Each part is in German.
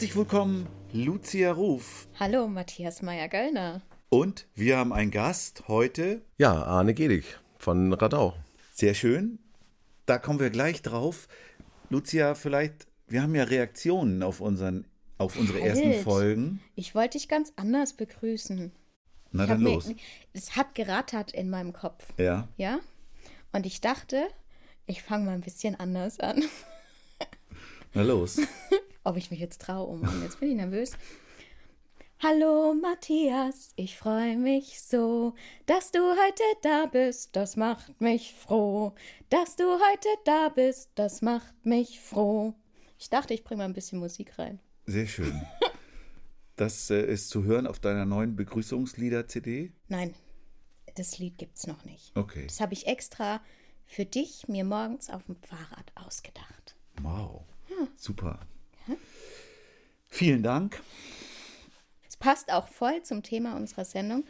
Herzlich willkommen, Lucia Ruf. Hallo, Matthias Meyer-Göllner. Und wir haben einen Gast heute. Ja, Arne Gedig von Radau. Sehr schön. Da kommen wir gleich drauf. Lucia, vielleicht, wir haben ja Reaktionen auf, unseren, auf unsere Halt. ersten Folgen. Ich wollte dich ganz anders begrüßen. Na Ich dann hab mir- los. Es hat gerattert in meinem Kopf. Ja. Ja? Und ich dachte, ich fange mal ein bisschen anders an. Na los. Ob ich mich jetzt traue, oh Mann, jetzt bin ich nervös. Hallo Matthias, ich freue mich so, dass du heute da bist, das macht mich froh. Dass du heute da bist, das macht mich froh. Ich dachte, ich bringe mal ein bisschen Musik rein. Sehr schön. Das äh, ist zu hören auf deiner neuen Begrüßungslieder-CD. Nein, das Lied gibt's noch nicht. Okay. Das habe ich extra für dich mir morgens auf dem Fahrrad ausgedacht. Wow. Super. Vielen Dank. Es passt auch voll zum Thema unserer Sendung.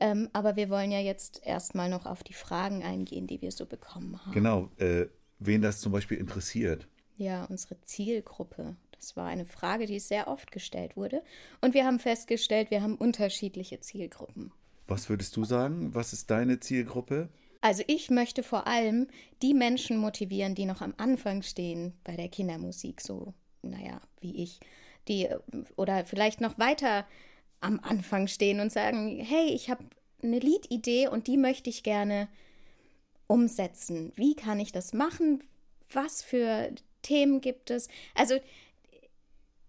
Ähm, aber wir wollen ja jetzt erstmal noch auf die Fragen eingehen, die wir so bekommen haben. Genau. Äh, wen das zum Beispiel interessiert. Ja, unsere Zielgruppe. Das war eine Frage, die sehr oft gestellt wurde. Und wir haben festgestellt, wir haben unterschiedliche Zielgruppen. Was würdest du sagen? Was ist deine Zielgruppe? Also ich möchte vor allem die Menschen motivieren, die noch am Anfang stehen bei der Kindermusik, so, naja, wie ich, die äh, oder vielleicht noch weiter am Anfang stehen und sagen, hey, ich habe eine Liedidee und die möchte ich gerne umsetzen. Wie kann ich das machen? Was für Themen gibt es? Also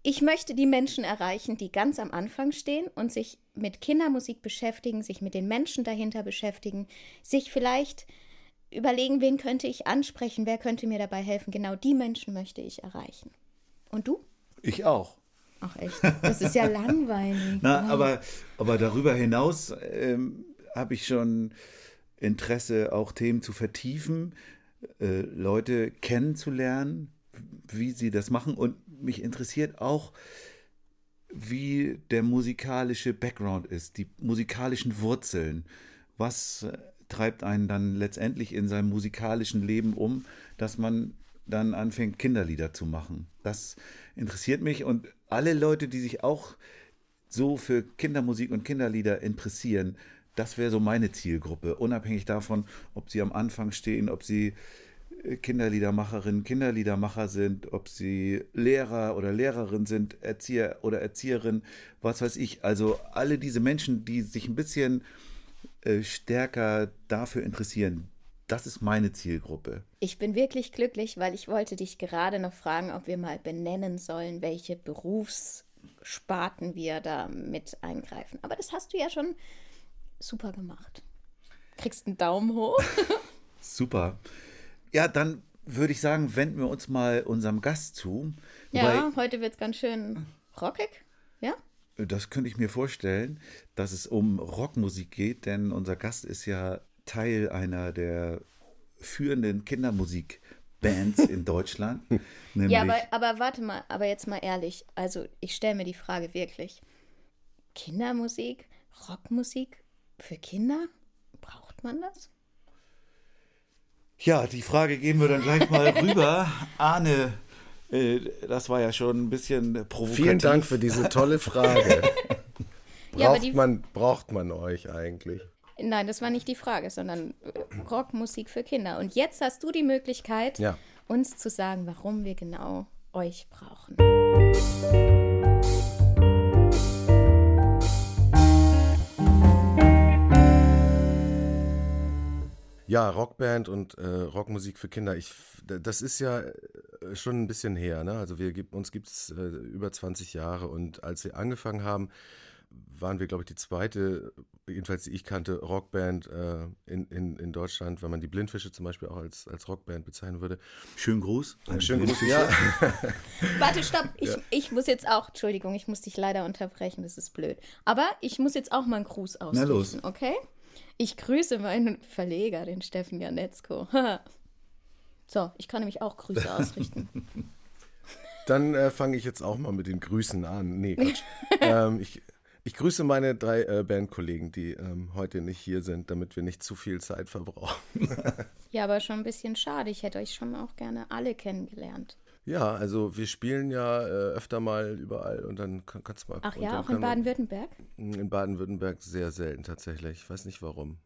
ich möchte die Menschen erreichen, die ganz am Anfang stehen und sich mit Kindermusik beschäftigen, sich mit den Menschen dahinter beschäftigen, sich vielleicht überlegen, wen könnte ich ansprechen, wer könnte mir dabei helfen. Genau die Menschen möchte ich erreichen. Und du? Ich auch. Ach echt, das ist ja langweilig. Na, Oh. aber, aber darüber hinaus ähm, habe ich schon Interesse, auch Themen zu vertiefen, äh, Leute kennenzulernen, wie sie das machen. Und mich interessiert auch, wie der musikalische Background ist, die musikalischen Wurzeln. Was äh, treibt einen dann letztendlich in seinem musikalischen Leben um, dass man dann anfängt, Kinderlieder zu machen. Das interessiert mich und alle Leute, die sich auch so für Kindermusik und Kinderlieder interessieren, das wäre so meine Zielgruppe, unabhängig davon, ob sie am Anfang stehen, ob sie äh, Kinderliedermacherinnen, Kinderliedermacher sind, ob sie Lehrer oder Lehrerin sind, Erzieher oder Erzieherin, was weiß ich. Also alle diese Menschen, die sich ein bisschen äh, stärker dafür interessieren, das ist meine Zielgruppe. Ich bin wirklich glücklich, weil ich wollte dich gerade noch fragen, ob wir mal benennen sollen, welche Berufssparten wir da mit eingreifen. Aber das hast du ja schon super gemacht. Kriegst einen Daumen hoch. Super. Ja, dann würde ich sagen, wenden wir uns mal unserem Gast zu. Ja, heute wird es ganz schön rockig. Ja? Das könnte ich mir vorstellen, dass es um Rockmusik geht, denn unser Gast ist ja Teil einer der führenden Kindermusikbands in Deutschland. Ja, aber, aber warte mal, aber jetzt mal ehrlich. Also, ich stelle mir die Frage wirklich: Kindermusik, Rockmusik für Kinder? Braucht man das? ja, die Frage geben wir dann gleich mal rüber. Arne, äh, das war ja schon ein bisschen provokativ. Vielen Dank für diese tolle Frage. Ja, aber braucht, die- man, braucht man euch eigentlich? Nein, das war nicht die Frage, sondern äh, Rockmusik für Kinder. Und jetzt hast du die Möglichkeit, Ja. uns zu sagen, warum wir genau euch brauchen. Ja, Rockband und äh, Rockmusik für Kinder. Ich, das ist ja äh, schon ein bisschen her. Ne? Also wir uns gibt es äh, über 20 Jahre und als wir angefangen haben, waren wir, glaube ich, die zweite, jedenfalls die ich kannte, Rockband äh, in, in, in Deutschland, wenn man die Blindfische zum Beispiel auch als, als Rockband bezeichnen würde. Schönen Gruß. Schönen Gruß, ja. Warte, stopp. Ich, ich muss jetzt auch, Entschuldigung, ich muss dich leider unterbrechen, das ist blöd. Aber ich muss jetzt auch mal einen Gruß ausrichten, los. okay? Ich grüße meinen Verleger, den Steffen Janetzko. so, ich kann nämlich auch Grüße ausrichten. Dann äh, fange ich jetzt auch mal mit den Grüßen an. Nee, Quatsch. ähm, ich, ich grüße meine drei äh, Bandkollegen, die ähm, heute nicht hier sind, damit wir nicht zu viel Zeit verbrauchen. ja, aber schon ein bisschen schade. Ich hätte euch schon auch gerne alle kennengelernt. Ja, also wir spielen ja äh, öfter mal überall und dann kann, kannst du mal. Ach ja, auch in Baden-Württemberg? In Baden-Württemberg sehr selten tatsächlich. Ich weiß nicht warum.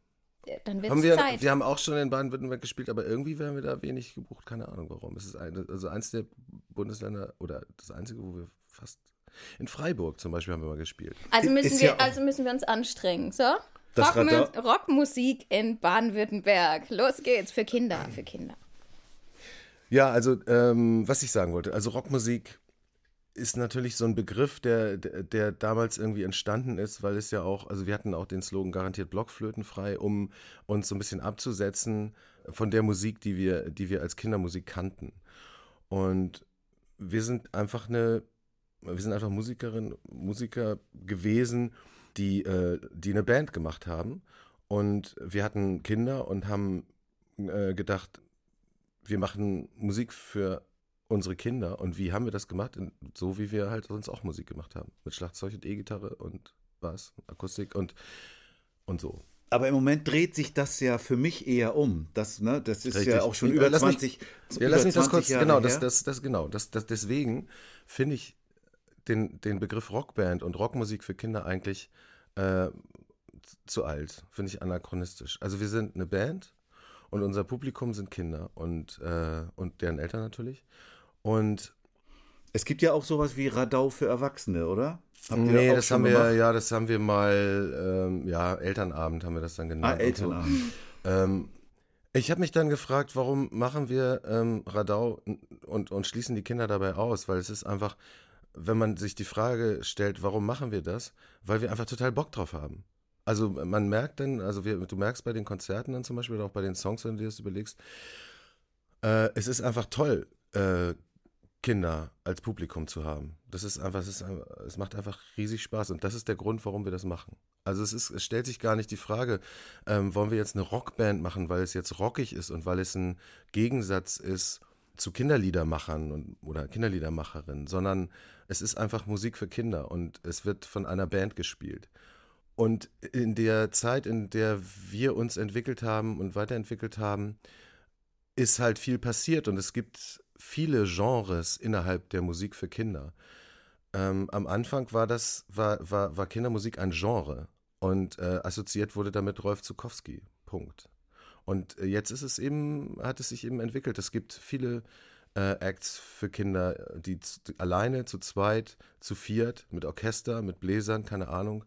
Dann wird wir, Zeit. wir haben auch schon in Baden-Württemberg gespielt, aber irgendwie werden wir da wenig gebucht. Keine Ahnung warum. Es ist ein, also eins der Bundesländer oder das einzige, wo wir fast. In Freiburg zum Beispiel haben wir mal gespielt. also, müssen ist wir, ja also müssen wir uns anstrengen, so? Radar- Rockmusik in Baden-Württemberg. Los geht's für Kinder, für Kinder. Ja, also ähm, was ich sagen wollte, also Rockmusik ist natürlich so ein Begriff, der, der, der damals irgendwie entstanden ist, weil es ja auch, also wir hatten auch den Slogan garantiert blockflötenfrei, um uns so ein bisschen abzusetzen von der Musik, die wir, die wir als Kindermusik kannten. Und wir sind einfach eine, wir sind einfach Musikerinnen, Musiker gewesen, die, äh, die eine Band gemacht haben. Und wir hatten Kinder und haben äh, gedacht, wir machen Musik für unsere Kinder. Und wie haben wir das gemacht? So wie wir halt sonst auch Musik gemacht haben. Mit Schlagzeug und E-Gitarre und Bass, Akustik und, und so. Aber im Moment dreht sich das ja für mich eher um. Das, ne, das ist Richtig. ja auch schon Ja, über lass mich- 20, Ja, über lass mich das 20 kurz, Jahre genau, das, das, das, genau, das, das, deswegen finde ich den, den Begriff Rockband und Rockmusik für Kinder eigentlich äh, zu alt, finde ich anachronistisch. Also wir sind eine Band und unser Publikum sind Kinder und, äh, und deren Eltern natürlich. Und Es gibt ja auch sowas wie Radau für Erwachsene, oder? Habt nee, auch das haben wir, gemacht? ja, das haben wir mal, ähm, ja, Elternabend haben wir das dann Ah, genannt. so. Elternabend. Ähm, ich habe mich dann gefragt, warum machen wir ähm, Radau und, und schließen die Kinder dabei aus? Weil es ist einfach, wenn man sich die Frage stellt, warum machen wir das? Weil wir einfach total Bock drauf haben. Also man merkt dann, also wir, du merkst bei den Konzerten dann zum Beispiel oder auch bei den Songs, wenn du dir das überlegst, äh, es ist einfach toll, äh, Kinder als Publikum zu haben. Das ist einfach, es, ist, es macht einfach riesig Spaß und das ist der Grund, warum wir das machen. Also es, ist, es stellt sich gar nicht die Frage, ähm, wollen wir jetzt eine Rockband machen, weil es jetzt rockig ist und weil es ein Gegensatz ist zu Kinderliedermachern und, oder Kinderliedermacherinnen, sondern es ist einfach Musik für Kinder und es wird von einer Band gespielt. Und in der Zeit, in der wir uns entwickelt haben und weiterentwickelt haben, ist halt viel passiert und es gibt viele Genres innerhalb der Musik für Kinder. Ähm, am Anfang war das, war, war, war Kindermusik ein Genre und äh, assoziiert wurde damit Rolf Zukowski. Punkt. Und äh, jetzt ist es eben, hat es sich eben entwickelt. Es gibt viele äh, Acts für Kinder, die z- alleine, zu zweit, zu viert, mit Orchester, mit Bläsern, keine Ahnung,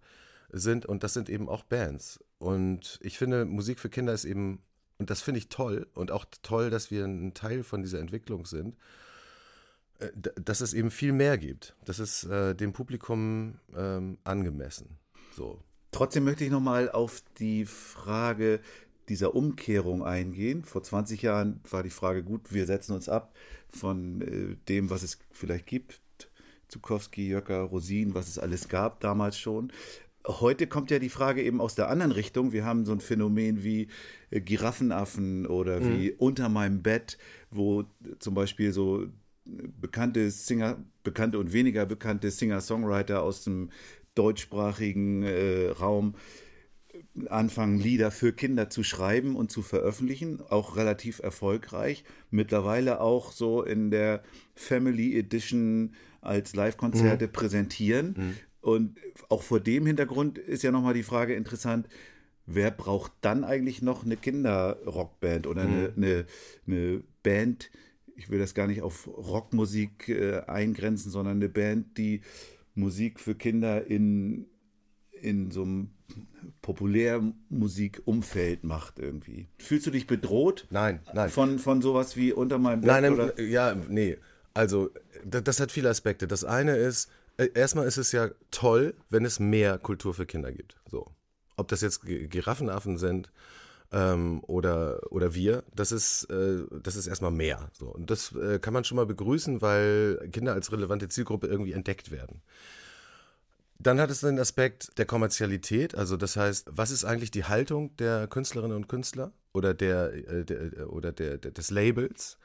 sind. Und das sind eben auch Bands. Und ich finde, Musik für Kinder ist eben, und das finde ich toll, und auch toll, dass wir ein Teil von dieser Entwicklung sind, äh, dass es eben viel mehr gibt. Das ist äh, dem Publikum ähm, angemessen. So. Trotzdem möchte ich nochmal auf die Frage dieser Umkehrung eingehen. Vor 20 Jahren war die Frage, gut, wir setzen uns ab von äh, dem, was es vielleicht gibt. Zukowski, Jöcker, Rosin, was es alles gab damals schon. Heute kommt ja die Frage eben aus der anderen Richtung. Wir haben so ein Phänomen wie äh, Giraffenaffen oder wie Unter meinem Bett, wo zum Beispiel so bekannte Singer, bekannte und weniger bekannte Singer-Songwriter aus dem deutschsprachigen äh, Raum anfangen, Lieder für Kinder zu schreiben und zu veröffentlichen, auch relativ erfolgreich. Mittlerweile auch so in der Family Edition als Live-Konzerte präsentieren. Und auch vor dem Hintergrund ist ja nochmal die Frage interessant, wer braucht dann eigentlich noch eine Kinderrockband oder eine, eine, eine Band, ich will das gar nicht auf Rockmusik äh, eingrenzen, sondern eine Band, die Musik für Kinder in, in so einem Populärmusikumfeld macht irgendwie. Fühlst du dich bedroht Nein, nein. von, von sowas wie unter meinem Bett? Nein, nein, oder? ja, nee. Also, das, das hat viele Aspekte. Das eine ist, äh, erstmal ist es ja toll, wenn es mehr Kultur für Kinder gibt. So. Ob das jetzt Giraffenaffen sind ähm, oder, oder wir, das ist, äh, das ist erstmal mehr. So. Und das äh, kann man schon mal begrüßen, weil Kinder als relevante Zielgruppe irgendwie entdeckt werden. Dann hat es den Aspekt der Kommerzialität, also das heißt, was ist eigentlich die Haltung der Künstlerinnen und Künstler oder der, äh, der oder der, der des Labels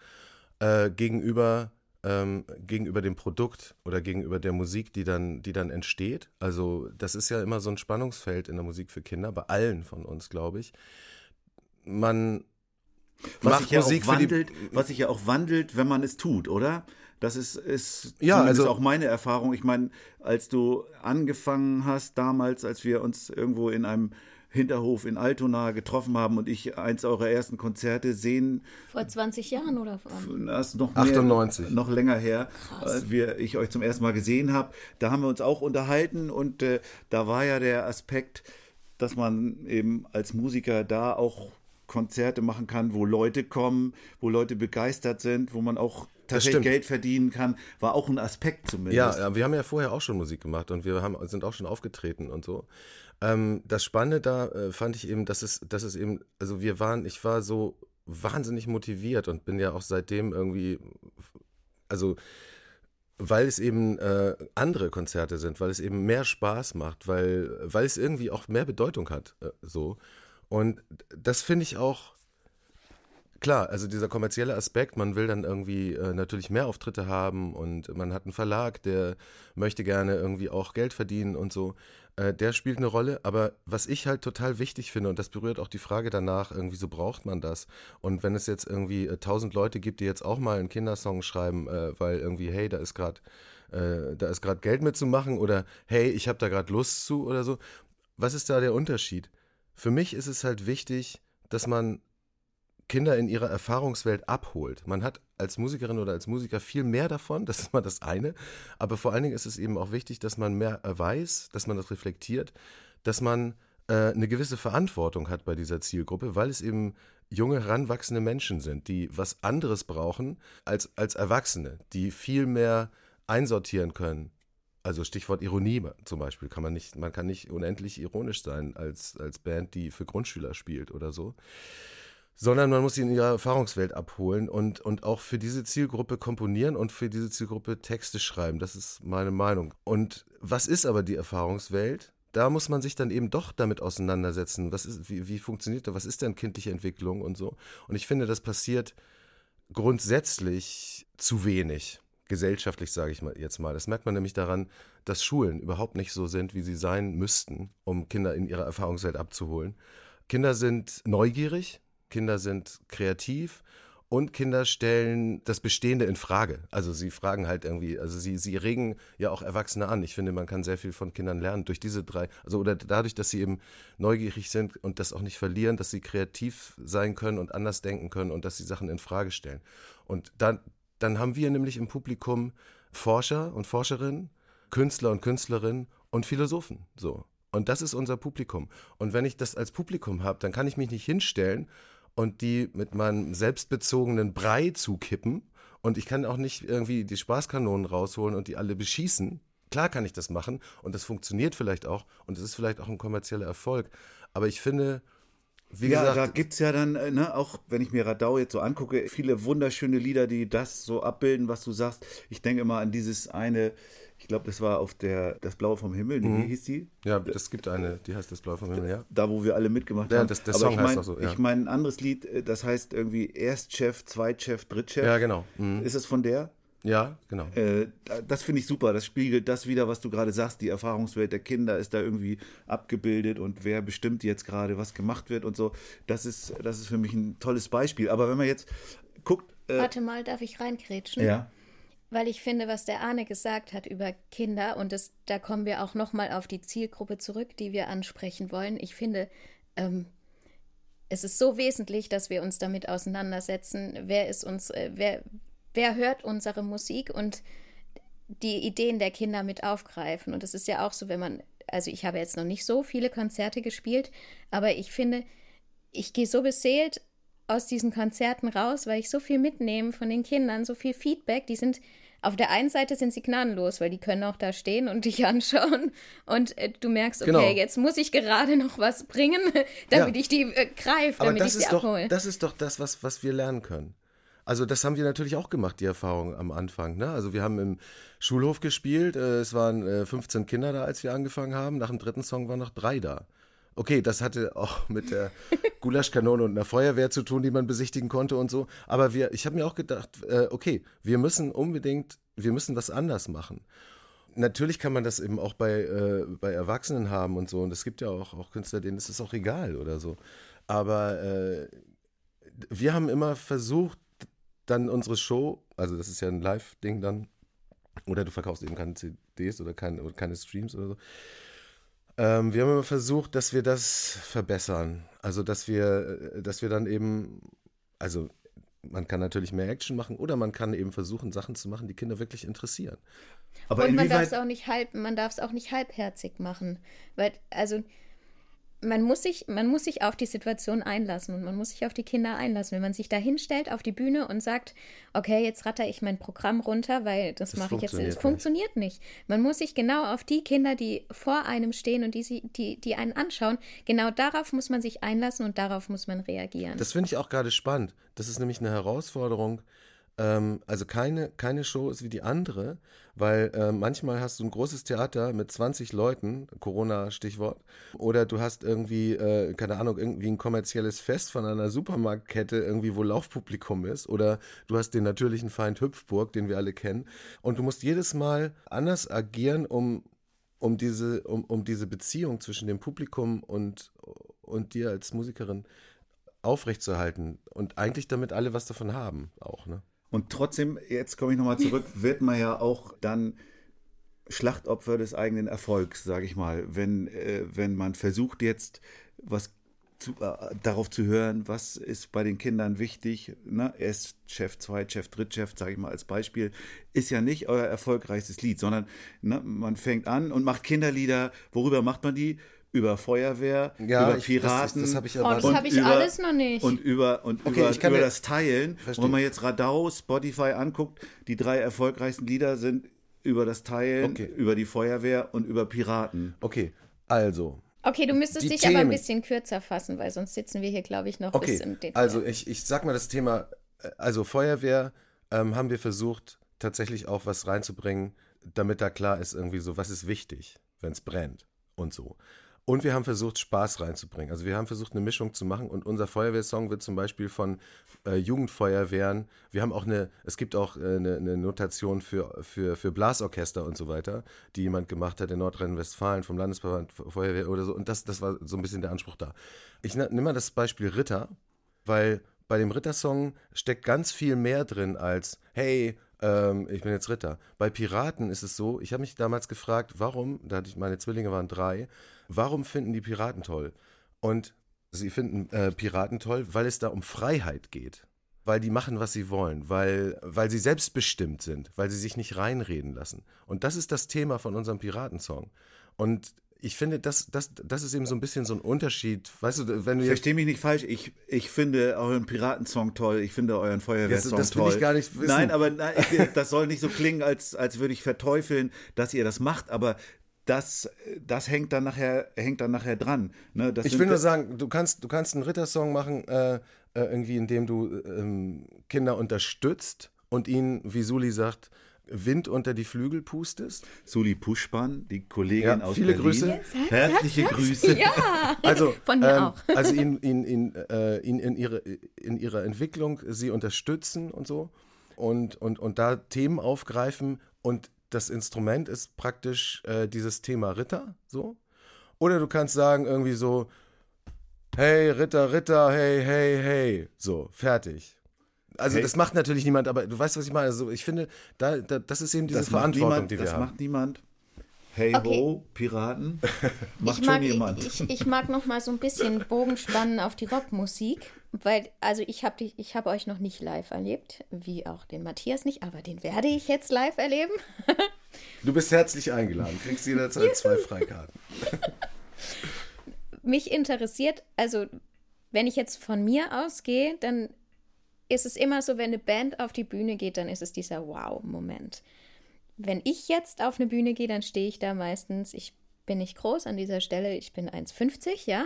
äh, gegenüber ähm, gegenüber dem Produkt oder gegenüber der Musik, die dann die dann entsteht. Also das ist ja immer so ein Spannungsfeld in der Musik für Kinder, bei allen von uns, glaube ich. Man Was macht ja Musik die wandelt, was sich ja auch wandelt, wenn man es tut, oder? Das ist, ist Ja, also- auch meine Erfahrung. Ich meine, als du angefangen hast, damals, als wir uns irgendwo in einem Hinterhof in Altona getroffen haben und ich eins eurer ersten Konzerte sehen, Vor 20 Jahren oder wann? das ist noch mehr, 98. noch länger her, als wir, ich euch zum ersten Mal gesehen habe. Da haben wir uns auch unterhalten und äh, da war ja der Aspekt, dass man eben als Musiker da auch Konzerte machen kann, wo Leute kommen, wo Leute begeistert sind, wo man auch tatsächlich. Geld verdienen kann, war auch ein Aspekt zumindest. Ja, ja, wir haben ja vorher auch schon Musik gemacht und wir haben, sind auch schon aufgetreten und so. Ähm, das Spannende da äh, fand ich eben, dass es, dass es eben, also wir waren, ich war so wahnsinnig motiviert und bin ja auch seitdem irgendwie, also weil es eben äh, andere Konzerte sind, weil es eben mehr Spaß macht, weil, weil es irgendwie auch mehr Bedeutung hat, äh, so. Und das finde ich auch, Klar, also dieser kommerzielle Aspekt, man will dann irgendwie äh, natürlich mehr Auftritte haben und man hat einen Verlag, der möchte gerne irgendwie auch Geld verdienen und so. Äh, der spielt eine Rolle, aber was ich halt total wichtig finde, und das berührt auch die Frage danach, irgendwie so braucht man das. Und wenn es jetzt irgendwie äh, tausend Leute gibt, die jetzt auch mal einen Kindersong schreiben, äh, weil irgendwie, hey, da ist gerade äh, da ist gerade Geld mitzumachen oder hey, ich habe da gerade Lust zu oder so. Was ist da der Unterschied? Für mich ist es halt wichtig, dass man Kinder in ihrer Erfahrungswelt abholt. Man hat als Musikerin oder als Musiker viel mehr davon, das ist mal das eine. Aber vor allen Dingen ist es eben auch wichtig, dass man mehr weiß, dass man das reflektiert, dass man äh, eine gewisse Verantwortung hat bei dieser Zielgruppe, weil es eben junge, heranwachsende Menschen sind, die was anderes brauchen als, als Erwachsene, die viel mehr einsortieren können. Also Stichwort Ironie zum Beispiel kann man nicht, man kann nicht unendlich ironisch sein als, als Band, die für Grundschüler spielt oder so sondern man muss sie in ihrer Erfahrungswelt abholen und, und auch für diese Zielgruppe komponieren und für diese Zielgruppe Texte schreiben. Das ist meine Meinung. Und was ist aber die Erfahrungswelt? Da muss man sich dann eben doch damit auseinandersetzen. Was ist, wie, wie funktioniert das? Was ist denn kindliche Entwicklung und so? Und ich finde, das passiert grundsätzlich zu wenig. Gesellschaftlich sage ich mal jetzt mal. Das merkt man nämlich daran, dass Schulen überhaupt nicht so sind, wie sie sein müssten, um Kinder in ihrer Erfahrungswelt abzuholen. Kinder sind neugierig, Kinder sind kreativ und Kinder stellen das Bestehende in Frage. Also sie fragen halt irgendwie, also sie, sie regen ja auch Erwachsene an. Ich finde, man kann sehr viel von Kindern lernen durch diese drei, also oder dadurch, dass sie eben neugierig sind und das auch nicht verlieren, dass sie kreativ sein können und anders denken können und dass sie Sachen in Frage stellen. Und dann, dann haben wir nämlich im Publikum Forscher und Forscherinnen, Künstler und Künstlerinnen und Philosophen. So. Und das ist unser Publikum. Und wenn ich das als Publikum habe, dann kann ich mich nicht hinstellen und die mit meinem selbstbezogenen Brei zukippen. Und ich kann auch nicht irgendwie die Spaßkanonen rausholen und die alle beschießen. Klar kann ich das machen und das funktioniert vielleicht auch und es ist vielleicht auch ein kommerzieller Erfolg. Aber ich finde, wie ja, gesagt, da gibt es ja dann, äh, ne, auch wenn ich mir Radau jetzt so angucke, viele wunderschöne Lieder, die das so abbilden, was du sagst. Ich denke immer an dieses eine, ich glaube, das war auf der, das Blaue vom Himmel, Mhm. wie hieß die? ja, es gibt eine, die heißt das Blau vom Himmel, ja. Da, wo wir alle mitgemacht Ja, haben. das- der Aber Song ich heißt mein, auch so, ja. Ich meine, ein anderes Lied, äh, das heißt irgendwie Erstchef, Zweitchef, Drittchef. Ja, genau. Mhm. Ist es von der? Ja, genau. Äh, da- das finde ich super. Das spiegelt das wieder, was du gerade sagst. Die Erfahrungswelt der Kinder ist da irgendwie abgebildet und wer bestimmt jetzt gerade, was gemacht wird und so. Das ist, das ist für mich ein tolles Beispiel. Aber wenn man jetzt guckt. Äh, Warte mal, darf ich reinkrätschen? ja. Weil ich finde, was der Arne gesagt hat über Kinder, und das, da kommen wir auch nochmal auf die Zielgruppe zurück, die wir ansprechen wollen. Ich finde, ähm, es ist so wesentlich, dass wir uns damit auseinandersetzen, wer ist uns, äh, wer, wer hört unsere Musik und die Ideen der Kinder mit aufgreifen. Und es ist ja auch so, wenn man, also ich habe jetzt noch nicht so viele Konzerte gespielt, aber ich finde, ich gehe so beseelt aus diesen Konzerten raus, weil ich so viel mitnehme von den Kindern, so viel Feedback. Die sind auf der einen Seite sind sie gnadenlos, weil die können auch da stehen und dich anschauen und äh, du merkst, okay, Genau. jetzt muss ich gerade noch was bringen, damit Ja. ich die äh, greife, damit ich doch, abhole. das ist doch das, was, was wir lernen können. Also das haben wir natürlich auch gemacht, die Erfahrung am Anfang. Ne? Also wir haben im Schulhof gespielt, äh, es waren äh, 15 Kinder da, als wir angefangen haben. Nach dem dritten Song waren noch drei da. Okay, das hatte auch mit der Gulaschkanone und einer Feuerwehr zu tun, die man besichtigen konnte und so. Aber wir, ich habe mir auch gedacht, äh, okay, wir müssen unbedingt, wir müssen was anders machen. Natürlich kann man das eben auch bei, äh, bei Erwachsenen haben und so. Und es gibt ja auch, auch Künstler, denen ist es auch egal oder so. Aber äh, wir haben immer versucht, dann unsere Show, also das ist ja ein Live-Ding dann, oder du verkaufst eben keine CDs oder keine, oder keine Streams oder so. Ähm, wir haben immer versucht, dass wir das verbessern. Also, dass wir, äh, dass wir dann eben, also man kann natürlich mehr Action machen oder man kann eben versuchen, Sachen zu machen, die Kinder wirklich interessieren. Aber und man darf es auch nicht halb, man darf es auch nicht halbherzig machen, weil also man muss sich, man muss sich auf die Situation einlassen und man muss sich auf die Kinder einlassen. Wenn man sich da hinstellt auf die Bühne und sagt, okay, jetzt ratter ich mein Programm runter, weil das, Das mache ich jetzt, funktioniert es funktioniert nicht. Man muss sich genau auf die Kinder, die vor einem stehen und die, sie, die, die einen anschauen, genau darauf muss man sich einlassen und darauf muss man reagieren. Das finde ich auch gerade spannend. Das ist nämlich eine Herausforderung. Ähm, also keine, keine Show ist wie die andere, weil äh, manchmal hast du ein großes Theater mit 20 Leuten, Corona-Stichwort, oder du hast irgendwie, äh, keine Ahnung, irgendwie ein kommerzielles Fest von einer Supermarktkette, irgendwie, wo Laufpublikum ist, oder du hast den natürlichen Feind Hüpfburg, den wir alle kennen, und du musst jedes Mal anders agieren, um, um, diese, um, um diese Beziehung zwischen dem Publikum und, und dir als Musikerin aufrechtzuerhalten und eigentlich damit alle was davon haben auch, ne? Und trotzdem, jetzt komme ich nochmal zurück, wird man ja auch dann Schlachtopfer des eigenen Erfolgs, sage ich mal. Wenn, äh, wenn man versucht jetzt was zu, äh, darauf zu hören, was ist bei den Kindern wichtig, ne? erst Chef, Zweit, Chef, Drittchef, sage ich mal als Beispiel, ist ja nicht euer erfolgreichstes Lied, sondern ne, man fängt an und macht Kinderlieder. Worüber macht man die? Über Feuerwehr, über ich- Piraten. Das, das habe ich oh, das habe ich über- alles noch nicht. Und über, und Okay, über, ich kann über mir- das Teilen. Verstehe. Und wenn man jetzt Radau, Spotify anguckt, die drei erfolgreichsten Lieder sind über das Teilen, Okay. über die Feuerwehr und über Piraten. okay, also, okay, du müsstest dich aber ein Themen. bisschen kürzer fassen, weil sonst sitzen wir hier, glaube ich, noch okay, bis im Detail. also ich, ich sag mal das Thema, äh, also Feuerwehr ähm, haben wir versucht, tatsächlich auch was reinzubringen, damit da klar ist irgendwie so, was ist wichtig, wenn es brennt und so. Und wir haben versucht, Spaß reinzubringen. Also wir haben versucht, eine Mischung zu machen. Und unser Feuerwehrsong wird zum Beispiel von äh, Jugendfeuerwehren. Wir haben auch eine, es gibt auch äh, eine, eine Notation für, für, für Blasorchester und so weiter, die jemand gemacht hat in Nordrhein-Westfalen vom Landesverband Feuerwehr oder so. Und das, das war so ein bisschen der Anspruch da. Ich ne- nehme mal das Beispiel Ritter, weil bei dem Rittersong steckt ganz viel mehr drin als, hey, ähm, ich bin jetzt Ritter. Bei Piraten ist es so, ich habe mich damals gefragt, warum, da hatte ich, meine Zwillinge waren drei, warum finden die Piraten toll? Und sie finden äh, Piraten toll, weil es da um Freiheit geht. Weil die machen, was sie wollen, weil, weil sie selbstbestimmt sind, weil sie sich nicht reinreden lassen. Und das ist das Thema von unserem Piratensong. Und ich finde, das, das, das ist eben so ein bisschen so ein Unterschied. Weißt du, wenn du jetzt Versteh mich nicht falsch, ich, ich finde euren Piratensong toll, ich finde euren Feuerwehrsong Das- das will toll. ich gar nicht wissen. Nein, aber nein, ich, das soll nicht so klingen, als, als würde ich verteufeln, dass ihr das macht, aber das, das hängt dann nachher, hängt dann nachher dran. Ne, das Ich will nur sagen, du kannst, du kannst einen Rittersong machen, äh, äh, irgendwie, indem du ähm, Kinder unterstützt und ihnen, wie Suli sagt, Wind unter die Flügel pustest. Suli Puschpan, die Kollegin Ja, aus viele Berlin. Grüße. Jetzt sag, Herzliche sag. Grüße. Ja, Also, von mir ähm, auch. Also ihn, ihn, ihn, äh, ihn in, ihre, in ihrer Entwicklung sie unterstützen und so und, und, und da Themen aufgreifen und das Instrument ist praktisch äh, dieses Thema Ritter, so. Oder du kannst sagen irgendwie so, hey Ritter, Ritter, hey, hey, hey, so, fertig. Also Hey. das macht natürlich niemand, aber du weißt, was ich meine. Also ich finde, da, da, das ist eben diese Das Verantwortung, niemand, die wir das haben. macht niemand. Hey Okay. ho, Piraten. Macht ich schon mag, jemand. Ich, ich mag noch mal so ein bisschen Bogen spannen auf die Rockmusik, weil also ich habe ich habe euch noch nicht live erlebt, wie auch den Matthias nicht, aber den werde ich jetzt live erleben. Du bist herzlich eingeladen, kriegst jederzeit zwei Freikarten. Mich interessiert, also wenn ich jetzt von mir ausgehe, dann ist es immer so, wenn eine Band auf die Bühne geht, dann ist es dieser Wow-Moment. Wenn ich jetzt auf eine Bühne gehe, dann stehe ich da meistens, ich bin nicht groß an dieser Stelle, ich bin 1,50, ja.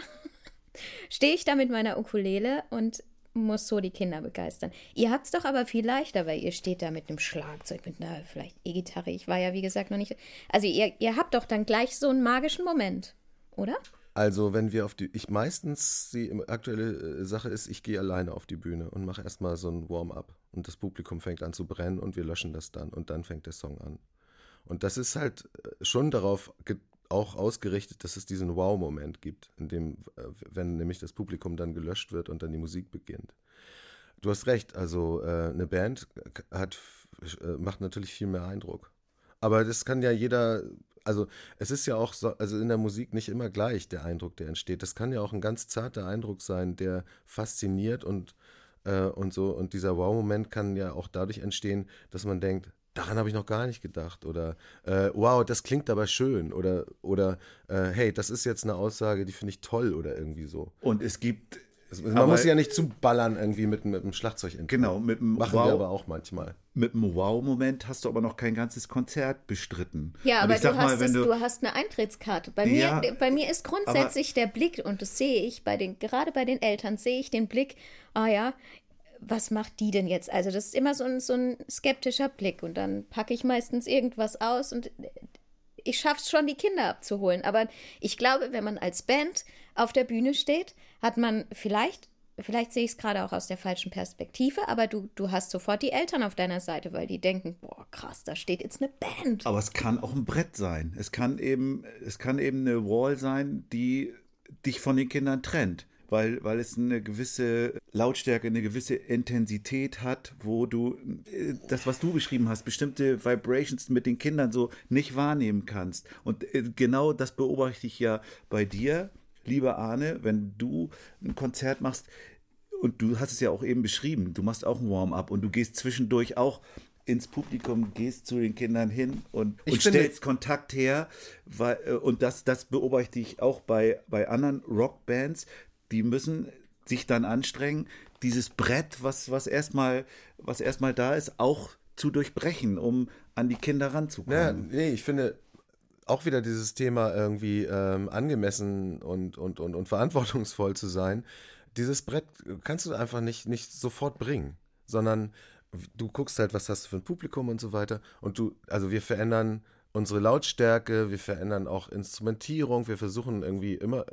Stehe ich da mit meiner Ukulele und muss so die Kinder begeistern. Ihr habt es doch aber viel leichter, weil ihr steht da mit einem Schlagzeug, mit einer vielleicht E-Gitarre. Ich war ja, wie gesagt, noch nicht. Also ihr, ihr habt doch dann gleich so einen magischen Moment, oder? Also, wenn wir auf die. Ich meistens die aktuelle äh, Sache ist, ich gehe alleine auf die Bühne und mache erstmal so ein Warm-up. Und das Publikum fängt an zu brennen und wir löschen das dann. Und dann fängt der Song an. Und das ist halt äh, schon darauf auch ausgerichtet, dass es diesen Wow-Moment gibt, in dem, äh, wenn nämlich das Publikum dann gelöscht wird und dann die Musik beginnt. Du hast recht, also äh, eine Band hat, äh, macht natürlich viel mehr Eindruck. Aber das kann ja jeder, also es ist ja auch so, also in der Musik nicht immer gleich der Eindruck, der entsteht. Das kann ja auch ein ganz zarter Eindruck sein, der fasziniert und, äh, und so. Und dieser Wow-Moment kann ja auch dadurch entstehen, dass man denkt, daran habe ich noch gar nicht gedacht. Oder äh, wow, das klingt aber schön. Oder, oder äh, hey, das ist jetzt eine Aussage, die finde ich toll oder irgendwie so. Und es gibt. Man aber, muss ja nicht zuballern irgendwie mit, mit einem Schlagzeug. Genau, mit einem Machen wow, wir aber auch manchmal. Mit einem Wow-Moment hast du aber noch kein ganzes Konzert bestritten. Ja, aber du, mal, hast es, du, du, hast eine Eintrittskarte. Bei, ja, mir, bei mir ist grundsätzlich der Blick, und das sehe ich bei den, gerade bei den Eltern, sehe ich den Blick, ah ja, was macht die denn jetzt? Also das ist immer so ein, so ein skeptischer Blick und dann packe ich meistens irgendwas aus und ich schaffe es schon, die Kinder abzuholen. Aber ich glaube, wenn man als Band auf der Bühne steht, hat man vielleicht, vielleicht sehe ich es gerade auch aus der falschen Perspektive, aber du, du hast sofort die Eltern auf deiner Seite, weil die denken, boah, krass, da steht jetzt eine Band. Aber es kann auch ein Brett sein. Es kann eben, es kann eben eine Wall sein, die dich von den Kindern trennt weil, weil es eine gewisse Lautstärke, eine gewisse Intensität hat, wo du äh, das, was du beschrieben hast, bestimmte Vibrations mit den Kindern so nicht wahrnehmen kannst. Und äh, genau das beobachte ich ja bei dir, lieber Arne, wenn du ein Konzert machst. Und du hast es ja auch eben beschrieben, du machst auch ein Warm-up und du gehst zwischendurch auch ins Publikum, gehst zu den Kindern hin und, und stellst Kontakt her. Weil, äh, und das, das beobachte ich auch bei, bei anderen Rockbands, die müssen sich dann anstrengen, dieses Brett, was, was erstmal, was erstmal da ist, auch zu durchbrechen, um an die Kinder ranzukommen. Ja, nee, ich finde auch wieder dieses Thema irgendwie ähm, angemessen und, und, und, und verantwortungsvoll zu sein. Dieses Brett kannst du einfach nicht, nicht sofort bringen, sondern du guckst halt, was hast du für ein Publikum und so weiter. Und du, also wir verändern unsere Lautstärke, wir verändern auch Instrumentierung, wir versuchen irgendwie immer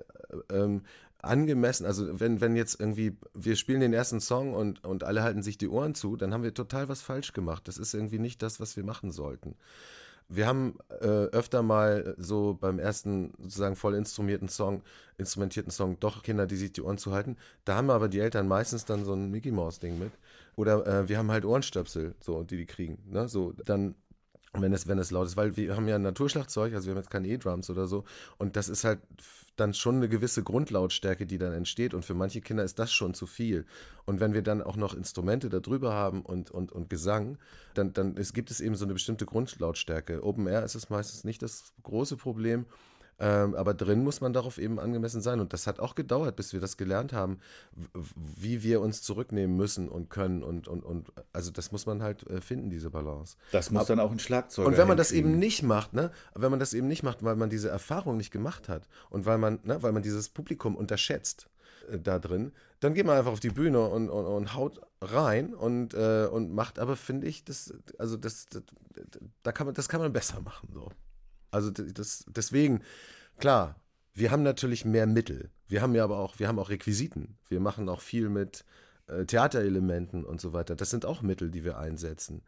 äh, ähm, angemessen, also wenn, wenn jetzt irgendwie, wir spielen den ersten Song und, und alle halten sich die Ohren zu, dann haben wir total was falsch gemacht. Das ist irgendwie nicht das, was wir machen sollten. Wir haben äh, öfter mal so beim ersten sozusagen voll instrumentierten Song, instrumentierten Song doch Kinder, die sich die Ohren zu halten. Da haben aber die Eltern meistens dann so ein Mickey Mouse Ding mit. Oder äh, wir haben halt Ohrenstöpsel, so, die die kriegen. Ne? So, dann wenn es, wenn es laut ist, weil wir haben ja ein Naturschlagzeug, also wir haben jetzt keine E-Drums oder so. Und das ist halt dann schon eine gewisse Grundlautstärke, die dann entsteht. Und für manche Kinder ist das schon zu viel. Und wenn wir dann auch noch Instrumente darüber haben und, und, und Gesang, dann, dann ist, gibt es eben so eine bestimmte Grundlautstärke. Open Air ist es meistens nicht das große Problem. Ähm, aber drin muss man darauf eben angemessen sein. Und das hat auch gedauert, bis wir das gelernt haben, wie wir uns zurücknehmen müssen und können. Und, und, und also das muss man halt äh, finden, diese Balance. Das muss aber, dann auch ein Schlagzeug. Und wenn man das eben nicht macht, ne, wenn man das eben nicht macht, weil man diese Erfahrung nicht gemacht hat und weil man, ne, weil man dieses Publikum unterschätzt äh, da drin, dann geht man einfach auf die Bühne und, und, und haut rein und, äh, und macht aber, finde ich, das, also das, das, da kann man, das kann man besser machen. So. Also das, deswegen, klar, wir haben natürlich mehr Mittel. Wir haben ja aber auch, wir haben auch Requisiten. Wir machen auch viel mit äh, Theaterelementen und so weiter. Das sind auch Mittel, die wir einsetzen,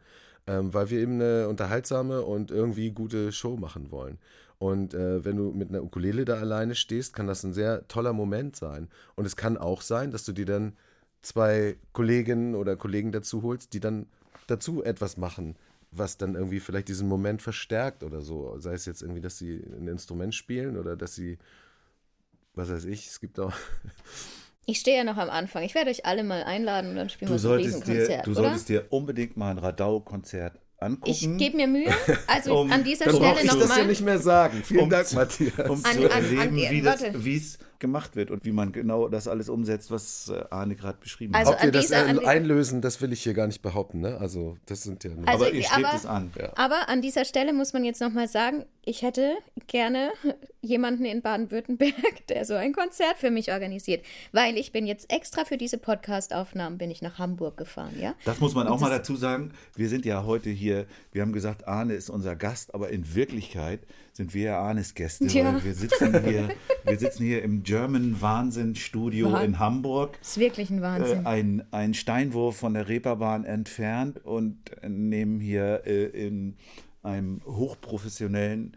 ähm, weil wir eben eine unterhaltsame und irgendwie gute Show machen wollen. Und äh, wenn du mit einer Ukulele da alleine stehst, kann das ein sehr toller Moment sein. Und es kann auch sein, dass du dir dann zwei Kolleginnen oder Kollegen dazu holst, die dann dazu etwas machen was dann irgendwie vielleicht diesen Moment verstärkt oder so. Sei es jetzt irgendwie, dass sie ein Instrument spielen oder dass sie, was weiß ich, es gibt auch. Ich stehe ja noch am Anfang. Ich werde euch alle mal einladen und dann spielen du wir so ein Riesenkonzert. Dir, du oder? solltest dir unbedingt mal ein Radau-Konzert angucken. Ich gebe mir Mühe. Also um, an dieser Stelle nochmal. Ich das ja nicht mehr sagen. Vielen um Dank, Matthias. Um an, zu erleben, an, an, wie, das, gemacht wird und wie man genau das alles umsetzt, was äh, Arne gerade beschrieben Also hat. Ob wir an das dieser- einlösen, das will ich hier gar nicht behaupten. Ne? Also das sind ja nur Also- aber ihr strebt aber- es an. Aber an dieser Stelle muss man jetzt nochmal sagen, ich hätte gerne jemanden in Baden-Württemberg, der so ein Konzert für mich organisiert. Weil ich bin jetzt extra für diese Podcast-Aufnahmen bin ich nach Hamburg gefahren, ja? Das muss man auch mal dazu sagen. Wir sind ja heute hier, wir haben gesagt, Arne ist unser Gast, aber in Wirklichkeit sind wir ja Arnes Gäste, Ja. weil wir sitzen hier, wir sitzen hier im German Wahnsinn Studio Wahn- in Hamburg. Das ist wirklich ein Äh, Wahnsinn. ein, ein Steinwurf von der Reeperbahn entfernt und nehmen hier äh, in einem hochprofessionellen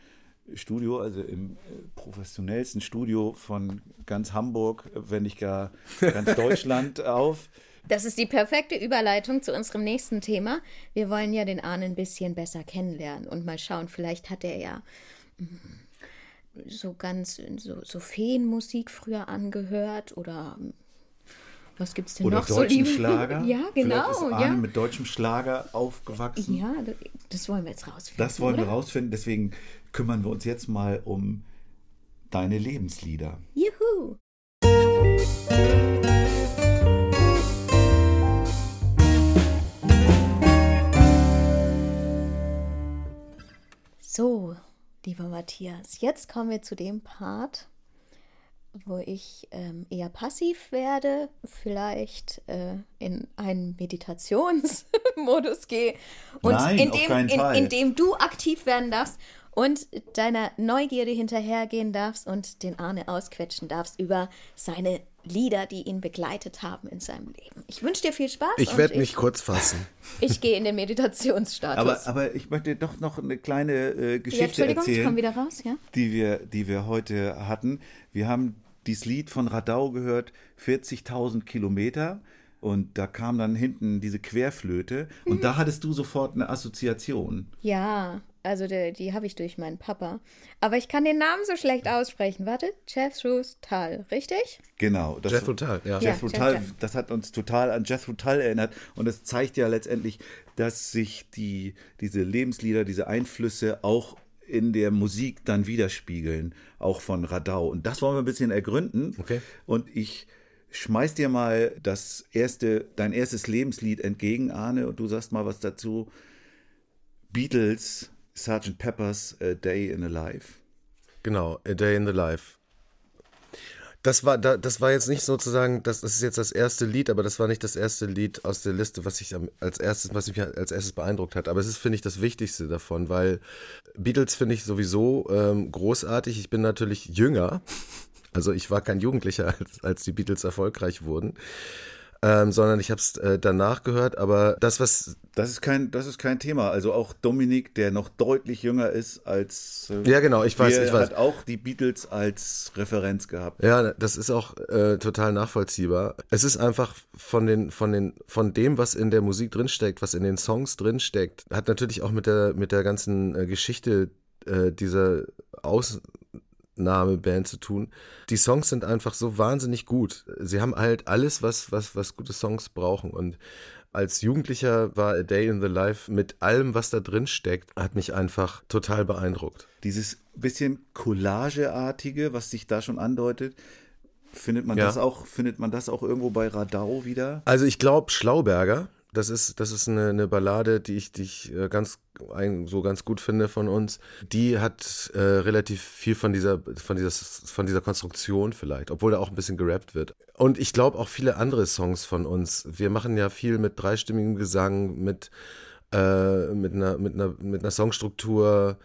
Studio, also im äh, professionellsten Studio von ganz Hamburg, wenn nicht gar ganz Deutschland auf. Das ist die perfekte Überleitung zu unserem nächsten Thema. Wir wollen ja den Arne ein bisschen besser kennenlernen und mal schauen, vielleicht hat er ja so ganz so, so Feenmusik früher angehört oder mm, was gibt's denn Oder noch so deutschen liebe? Schlager. Ja, Vielleicht genau. ist Arne Ja. mit deutschem Schlager aufgewachsen. ja, das- das wollen wir jetzt rausfinden. Das wollen oder? wir rausfinden. Deswegen kümmern wir uns jetzt mal um deine Lebenslieder. Juhu. So, lieber Matthias, jetzt kommen wir zu dem Part, wo ich ähm, eher passiv werde, vielleicht äh, in einen Meditationsmodus gehe. Und Nein, in, dem, in, in dem du aktiv werden darfst und deiner Neugierde hinterhergehen darfst und den Arne ausquetschen darfst über seine Lieder, die ihn begleitet haben in seinem Leben. Ich wünsche dir viel Spaß. Ich werde mich kurz fassen. Ich gehe in den Meditationsstatus. Aber, aber ich möchte doch noch eine kleine äh, ja, Geschichte Entschuldigung, ich erzählen. komme wieder raus, ja? die wir, die wir heute hatten. Wir haben dieses Lied von Radau gehört, 40.000 Kilometer. Und da kam dann hinten diese Querflöte. Und Mhm. da hattest du sofort eine Assoziation. Ja, also die, die habe ich durch meinen Papa. Aber ich kann den Namen so schlecht aussprechen. Warte, Jethro's Tal, richtig? Genau. Das, Jethro Tull, ja. Ja. Jethro Jethro Tull, Tull. das hat uns total an Jethro Tull erinnert. Und es zeigt ja letztendlich, dass sich die, diese Lebenslieder, diese Einflüsse auch in der Musik dann widerspiegeln, auch von Radau. Und das wollen wir ein bisschen ergründen. Okay. Und ich schmeiß dir mal das erste, dein erstes Lebenslied entgegen, Arne, und du sagst mal was dazu. Beatles, Sgt. Pepper's A Day in a Life. Genau, A Day in the Life. Das war, da, das war jetzt nicht sozusagen, das, ist jetzt das erste Lied, aber das war nicht das erste Lied aus der Liste, was ich als erstes, was mich als erstes beeindruckt hat. Aber es ist, finde ich, das Wichtigste davon, weil Beatles finde ich sowieso ähm, großartig. Ich bin natürlich jünger, also ich war kein Jugendlicher, als, als die Beatles erfolgreich wurden, ähm, sondern ich habe es äh, danach gehört. Aber das, was Das ist kein, das ist kein Thema. Also auch Dominik, der noch deutlich jünger ist als äh, Ja, genau, ich weiß, ich weiß. hat auch die Beatles als Referenz gehabt. Ja, das ist auch äh, total nachvollziehbar. Es ist einfach von den, von den, von dem, was in der Musik drinsteckt, was in den Songs drinsteckt, hat natürlich auch mit der, mit der ganzen äh, Geschichte äh, dieser Ausnahmeband zu tun. Die Songs sind einfach so wahnsinnig gut. Sie haben halt alles, was, was, was gute Songs brauchen und als Jugendlicher war A Day in the Life mit allem, was da drin steckt, hat mich einfach total beeindruckt. Dieses bisschen Collageartige, was sich da schon andeutet, findet man Ja. das auch, findet man das auch irgendwo bei Radau wieder? Also ich glaube Schlauberger, das ist, das ist eine, eine Ballade, die ich, die ich äh, ganz, so ganz gut finde von uns. Die hat äh, relativ viel von dieser, von, dieser, von dieser Konstruktion vielleicht, obwohl da auch ein bisschen gerappt wird. Und ich glaube auch viele andere Songs von uns. Wir machen ja viel mit dreistimmigem Gesang, mit, äh, mit, einer, mit, einer, mit einer Songstruktur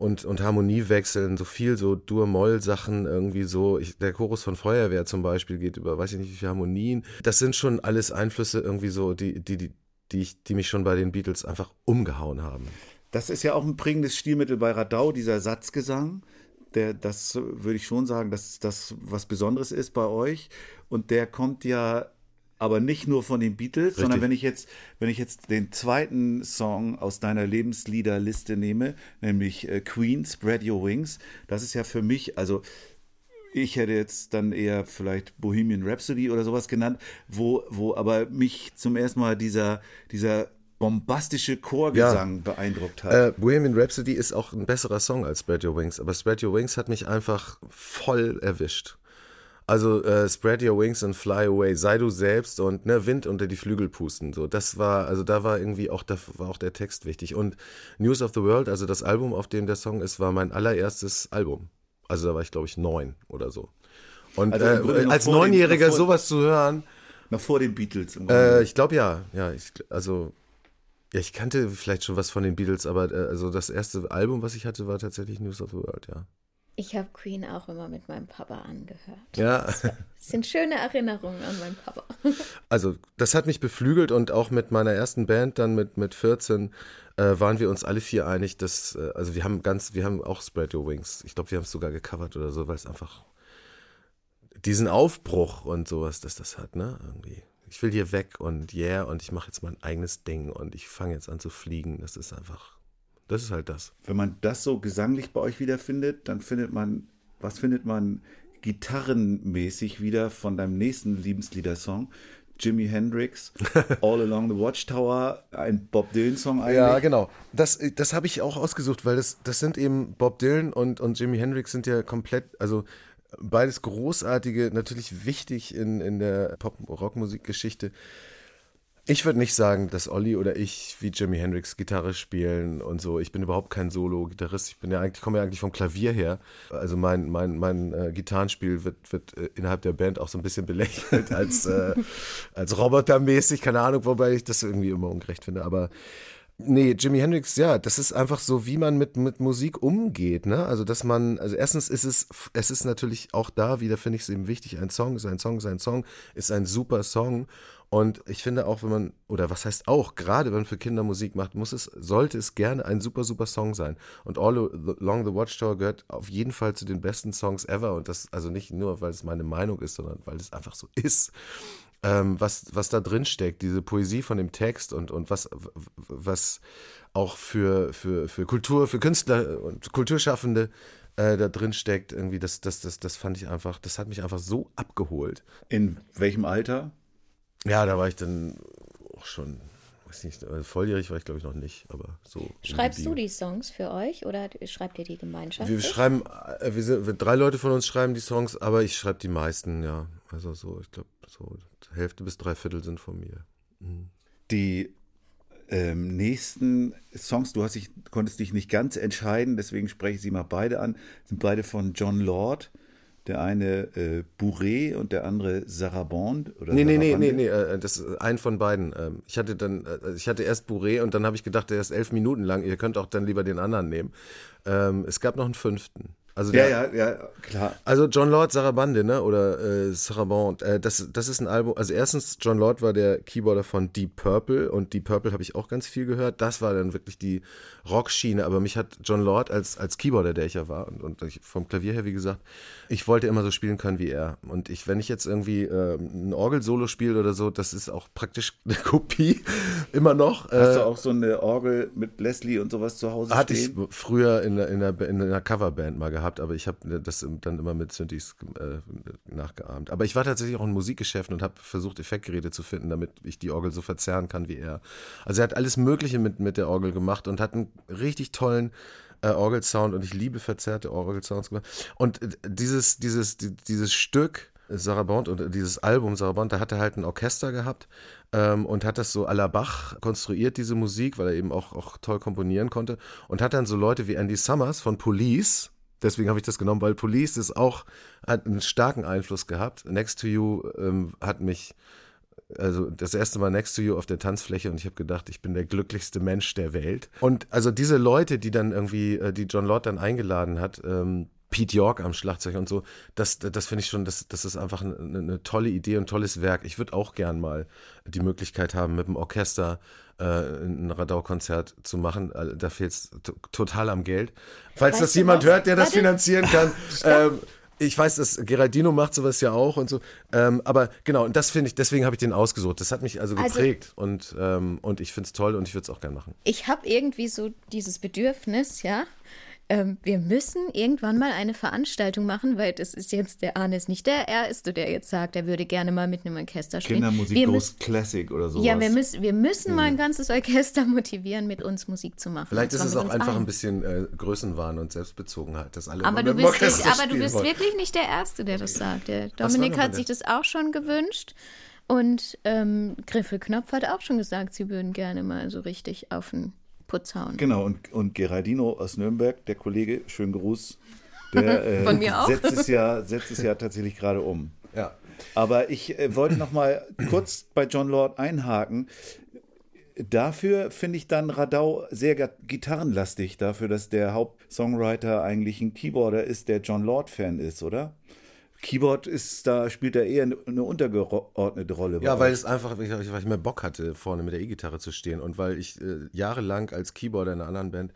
und, und Harmoniewechseln, so viel so Dur-Moll-Sachen irgendwie so. Ich, der Chorus von Feuerwehr zum Beispiel geht über, weiß ich nicht, wie viele Harmonien. Das sind schon alles Einflüsse irgendwie so, die, die, die, die, ich, die mich schon bei den Beatles einfach umgehauen haben. Das ist ja auch ein prägendes Stilmittel bei Radau, dieser Satzgesang. Der, das würde ich schon sagen, dass das was Besonderes ist bei euch. Und der kommt ja aber nicht nur von den Beatles, sondern Richtig. wenn ich jetzt, wenn ich jetzt den zweiten Song aus deiner Lebensliederliste nehme, nämlich äh, Queen, Spread Your Wings, das ist ja für mich, also ich hätte jetzt dann eher vielleicht Bohemian Rhapsody oder sowas genannt, wo, wo aber mich zum ersten Mal dieser, dieser bombastische Chorgesang beeindruckt hat. Äh, Bohemian Rhapsody ist auch ein besserer Song als Spread Your Wings, aber Spread Your Wings hat mich einfach voll erwischt. Also äh, spread your wings and fly away, sei du selbst und ne, Wind unter die Flügel pusten. So, das war, also da war irgendwie auch, da war auch der Text wichtig. Und News of the World, also das Album, auf dem der Song ist, war mein allererstes Album. Also da war ich, glaube ich, neun oder so. Und Also äh, als Neunjähriger vor- sowas zu hören, Noch vor den Beatles. im äh, Grunde. ich glaube ja, ja, ich, also ja, ich kannte vielleicht schon was von den Beatles, aber äh, also das erste Album, was ich hatte, war tatsächlich News of the World, ja. Ich habe Queen auch immer mit meinem Papa angehört. Ja, Das sind schöne Erinnerungen an meinen Papa. also das hat mich beflügelt und auch mit meiner ersten Band dann mit mit 14 äh, waren wir uns alle vier einig, dass äh, also wir haben ganz, wir haben auch Spread Your Wings. Ich glaube, wir haben es sogar gecovert oder so, weil es einfach diesen Aufbruch und sowas, dass das hat, ne? Irgendwie. Ich will hier weg und yeah und ich mache jetzt mein eigenes Ding und ich fange jetzt an zu fliegen. Das ist einfach, das ist halt das. Wenn man das so gesanglich bei euch wiederfindet, dann findet man, was findet man gitarrenmäßig wieder von deinem nächsten Liebesliedersong? Jimi Hendrix, All Along the Watchtower, ein Bob Dylan-Song eigentlich. Ja, genau. Das, das habe ich auch ausgesucht, weil das, das sind eben Bob Dylan und, und Jimi Hendrix sind ja komplett, also beides großartige, natürlich wichtig in, in der Pop-Rock-Musikgeschichte. Ich würde nicht sagen, dass Olli oder ich wie Jimi Hendrix Gitarre spielen und so. Ich bin überhaupt kein Solo-Gitarrist. Ich bin ja eigentlich, komme ja eigentlich vom Klavier her. Also mein, mein, mein äh, Gitarrenspiel wird, wird äh, innerhalb der Band auch so ein bisschen belächelt als, äh, als robotermäßig, keine Ahnung, wobei ich das irgendwie immer ungerecht finde. Aber Nee, Jimi Hendrix, ja, das ist einfach so, wie man mit, mit Musik umgeht, ne? Also, dass man, also erstens ist es, es ist natürlich auch da wieder, finde ich es eben wichtig, ein Song ist ein Song, ist ein Song, ist ein super Song. Und ich finde auch, wenn man, oder was heißt auch, gerade wenn man für Kinder Musik macht, muss es, sollte es gerne ein super, super Song sein. Und All Along the Watchtower gehört auf jeden Fall zu den besten Songs ever. Und das, also nicht nur, weil es meine Meinung ist, sondern weil es einfach so ist ähm, was, was da drin steckt, diese Poesie von dem Text und, und was, was auch für, für, für Kultur, für Künstler und Kulturschaffende äh, da drin steckt, irgendwie, das, das, das, das fand ich einfach, das hat mich einfach so abgeholt. In welchem Alter? Ja, da war ich dann auch schon, weiß nicht, äh, volljährig war ich glaube ich noch nicht, aber so. Schreibst du die Songs für euch oder schreibt ihr die Gemeinschaft? Wir schreiben, äh, wir sind, wir- drei Leute von uns schreiben die Songs, aber ich schreibe die meisten, ja. Also so, ich glaube, so Hälfte bis drei Viertel sind von mir. Die ähm, nächsten Songs, du hast dich, konntest dich nicht ganz entscheiden, deswegen spreche ich sie mal beide an, sind beide von John Lord. Der eine äh, Bourré und der andere Sarabande. Oder Nee, nee, nee, Sarabande. nee, nee, äh, das ist ein von beiden. Ähm, Ich hatte dann, äh, ich hatte erst Bourré und dann habe ich gedacht, der ist elf Minuten lang. Ihr könnt auch dann lieber den anderen nehmen. Ähm, Es gab noch einen fünften. Also Ja, der, ja, ja, klar. Also John Lord Sarabande, ne? Oder äh, Sarabande. Äh, das, das ist ein Album. Also erstens, John Lord war der Keyboarder von Deep Purple und Deep Purple habe ich auch ganz viel gehört. Das war dann wirklich die Rockschiene. Aber mich hat John Lord als, als Keyboarder, der ich ja war, und, und ich, vom Klavier her, wie gesagt, ich wollte immer so spielen können wie er. Und ich, wenn ich jetzt irgendwie äh, ein Orgel-Solo spiele oder so, das ist auch praktisch eine Kopie immer noch. Hast Äh, du auch so eine Orgel mit Leslie und sowas zu Hause hatte ich stehen? früher in, der- in, der, in einer Coverband mal gehabt, aber ich habe das dann immer mit Synthes äh, nachgeahmt. Aber ich war tatsächlich auch in Musikgeschäften und habe versucht, Effektgeräte zu finden, damit ich die Orgel so verzerren kann wie er. Also er hat alles Mögliche mit, mit der Orgel gemacht und hat einen richtig tollen äh, Orgelsound und ich liebe verzerrte Orgelsounds gemacht. Und äh, dieses, dieses, die, dieses Stück, Sarabande und dieses Album Sarabande, da hat er halt ein Orchester gehabt ähm, und hat das so à la Bach konstruiert, diese Musik, weil er eben auch, auch toll komponieren konnte und hat dann so Leute wie Andy Summers von Police, deswegen habe ich das genommen, weil Police ist auch, hat einen starken Einfluss gehabt. Next to You ähm, hat mich also das erste Mal Next to You auf der Tanzfläche und ich habe gedacht, ich bin der glücklichste Mensch der Welt. Und also diese Leute, die dann irgendwie, äh, die John Lord dann eingeladen hat, ähm, Pete York am Schlagzeug und so, das, das finde ich schon, das, das ist einfach eine, eine tolle Idee und tolles Werk. Ich würde auch gern mal die Möglichkeit haben, mit dem Orchester äh, ein Radau-Konzert zu machen. Äh, Da fehlt es total am Geld. Falls Weißt das jemand was? hört, der das Warte. finanzieren kann, ähm, ich weiß, dass Geraldino macht sowas ja auch und so. Ähm, aber genau, und das finde ich, deswegen habe ich den ausgesucht. Das hat mich also Also- geprägt und, ähm, und ich finde es toll und ich würde es auch gern machen. ich habe irgendwie so dieses Bedürfnis, ja, ähm, wir müssen irgendwann mal eine Veranstaltung machen, weil das ist jetzt, der Arne ist nicht der Erste, der jetzt sagt, er würde gerne mal mit einem Orchester spielen. Kindermusik wir müssen, Classic oder sowas. ja, wir müssen, wir müssen mal ein ganzes Orchester motivieren, mit uns Musik zu machen. Vielleicht ist es auch einfach allen. ein bisschen äh, Größenwahn und Selbstbezogenheit, dass alle Aber immer du bist, nicht, aber du bist wollen. wirklich nicht der Erste, der das sagt. Der Dominik hat sich das auch schon gewünscht. Und ähm, Griffelknopf hat auch schon gesagt, sie würden gerne mal so richtig auf den Putz hauen. Genau, und, und Geraldino aus Nürnberg, der Kollege, schönen Gruß, der äh, Von mir auch. setzt es ja, setzt es ja tatsächlich gerade um. Ja. Aber ich äh, wollte noch mal kurz bei John Lord einhaken. Dafür finde ich dann Radau sehr gitarrenlastig, dafür, dass der Hauptsongwriter eigentlich ein Keyboarder ist, der John Lord-Fan ist, oder? Keyboard ist, da spielt er eher eine, untergeordnete Rolle. Ja, weil es einfach, weil ich, mehr Bock hatte, vorne mit der E-Gitarre zu stehen und weil ich äh, jahrelang als Keyboarder in einer anderen Band,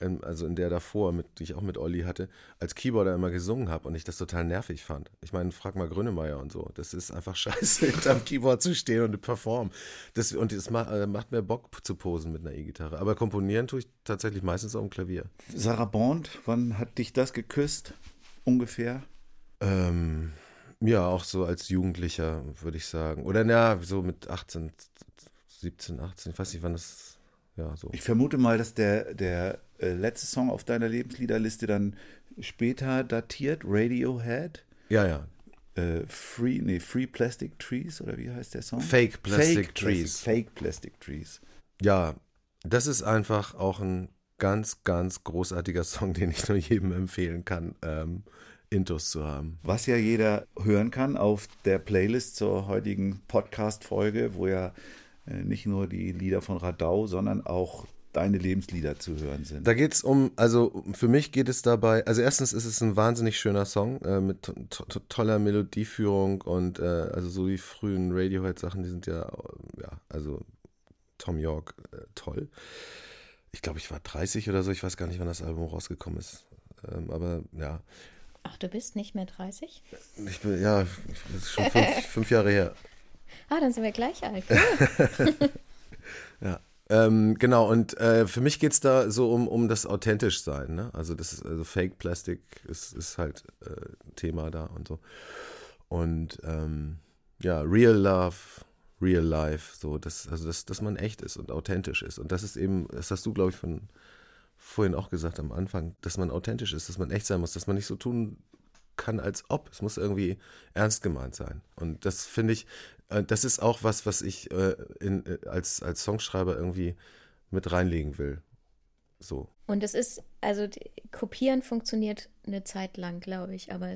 ähm, also in der davor, mit, die ich auch mit Olli hatte, als Keyboarder immer gesungen habe und ich das total nervig fand. Ich meine, frag mal Grönemeyer und so. Das ist einfach scheiße, hinterm Keyboard zu stehen und performen. Das, und es macht, äh, macht mehr Bock zu posen mit einer E-Gitarre. Aber komponieren tue ich tatsächlich meistens auf dem Klavier. Sarah Bond, wann hat dich das geküsst? Ungefähr? Ähm, ja, auch so als Jugendlicher, würde ich sagen. Oder na, so mit 18, 17, 18, ich weiß nicht, wann das, ja, so. Ich vermute mal, dass der, der äh, letzte Song auf deiner Lebensliederliste dann später datiert, Radiohead. Ja, ja. Äh, Free, nee, Free Plastic Trees oder wie heißt der Song? Fake Plastic Fake Trees. Plastic, Fake Plastic Trees. Ja, das ist einfach auch ein ganz, ganz großartiger Song, den ich nur jedem empfehlen kann, ähm, Intus zu haben. Was ja jeder hören kann auf der Playlist zur heutigen Podcast-Folge, wo ja äh, nicht nur die Lieder von Radau, sondern auch deine Lebenslieder zu hören sind. Da geht es um, also für mich geht es dabei, also erstens ist es ein wahnsinnig schöner Song äh, mit to to toller Melodieführung und äh, also so die frühen Radiohead-Sachen, die sind ja, äh, ja, also Tom York, äh, toll. Ich glaube, ich war 30 oder so, ich weiß gar nicht, wann das Album rausgekommen ist. Ähm, aber ja, Ach, du bist nicht mehr 30? ich bin, ja, das ist schon fünf, fünf Jahre her. Ah, dann sind wir gleich alt. Ja. Ähm, genau, und äh, für mich geht es da so um, um das authentisch sein. Ne? Also das ist, also Fake Plastic ist, ist halt äh, Thema da und so. Und ähm, ja, Real Love, Real Life, so, das, also das, dass man echt ist und authentisch ist. Und das ist eben, das hast du, glaube ich, von vorhin auch gesagt am Anfang, dass man authentisch ist, dass man echt sein muss, dass man nicht so tun kann, als ob. Es muss irgendwie ernst gemeint sein. Und das finde ich, äh, das ist auch was, was ich äh, in, äh, als, als Songschreiber irgendwie mit reinlegen will. So. Und es ist, also Kopieren funktioniert eine Zeit lang, glaube ich, aber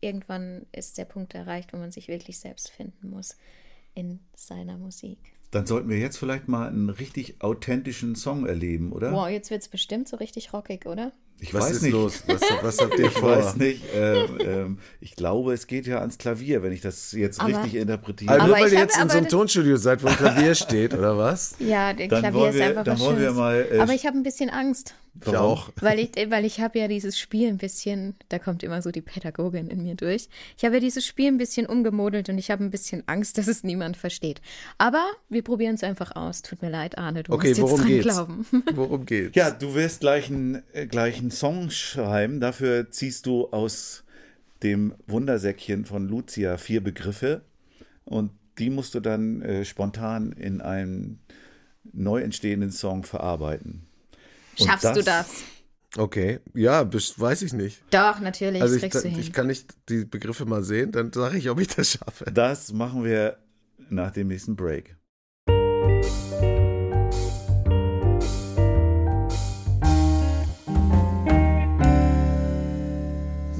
irgendwann ist der Punkt erreicht, wo man sich wirklich selbst finden muss in seiner Musik. Dann sollten wir jetzt vielleicht mal einen richtig authentischen Song erleben, oder? Wow, jetzt wird es bestimmt so richtig rockig, oder? Ich was weiß ist nicht. los? Was, was habt ihr Ich vor? weiß nicht. Ähm, ähm, ich glaube, es geht ja ans Klavier, wenn ich das jetzt Aber- richtig interpretiere. Also nur Aber weil ich ihr habe jetzt in so einem Tonstudio seid, wo ein Klavier steht, oder was? Ja, der Dann Klavier ist einfach dann was wollen wir Schönes. mal, äh, aber ich habe ein bisschen Angst, Ich auch. weil ich, weil ich habe ja dieses Spiel ein bisschen, da kommt immer so die Pädagogin in mir durch. Ich habe ja dieses Spiel ein bisschen umgemodelt und ich habe ein bisschen Angst, dass es niemand versteht. Aber wir probieren es einfach aus. Tut mir leid, Arne, du Okay, musst jetzt worum dran geht's? glauben. Worum geht's? Ja, du wirst gleich einen, äh, gleich einen Song schreiben. Dafür ziehst du aus dem Wundersäckchen von Lucia vier Begriffe und die musst du dann äh, spontan in einen neu entstehenden Song verarbeiten. Schaffst du das? Okay, ja, weiß ich nicht. Doch, natürlich, Also das ich, kriegst du hin. ich kann nicht die Begriffe mal sehen, dann sage ich, ob ich das schaffe. Das machen wir nach dem nächsten Break.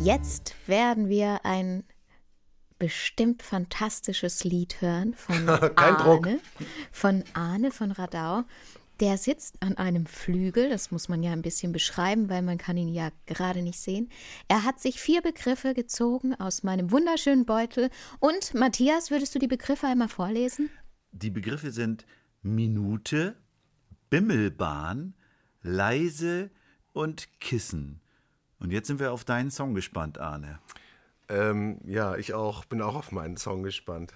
Jetzt werden wir ein bestimmt fantastisches Lied hören von Kein Druck. Arne, von Arne von Radau. Der sitzt an einem Flügel, das muss man ja ein bisschen beschreiben, weil man kann ihn ja gerade nicht sehen. Er hat sich vier Begriffe gezogen aus meinem wunderschönen Beutel. Und Matthias, würdest du die Begriffe einmal vorlesen? Die Begriffe sind Minute, Bimmelbahn, leise und Kissen. Und jetzt sind wir auf deinen Song gespannt, Arne. Ähm, ja, ich auch, bin auch auf meinen Song gespannt.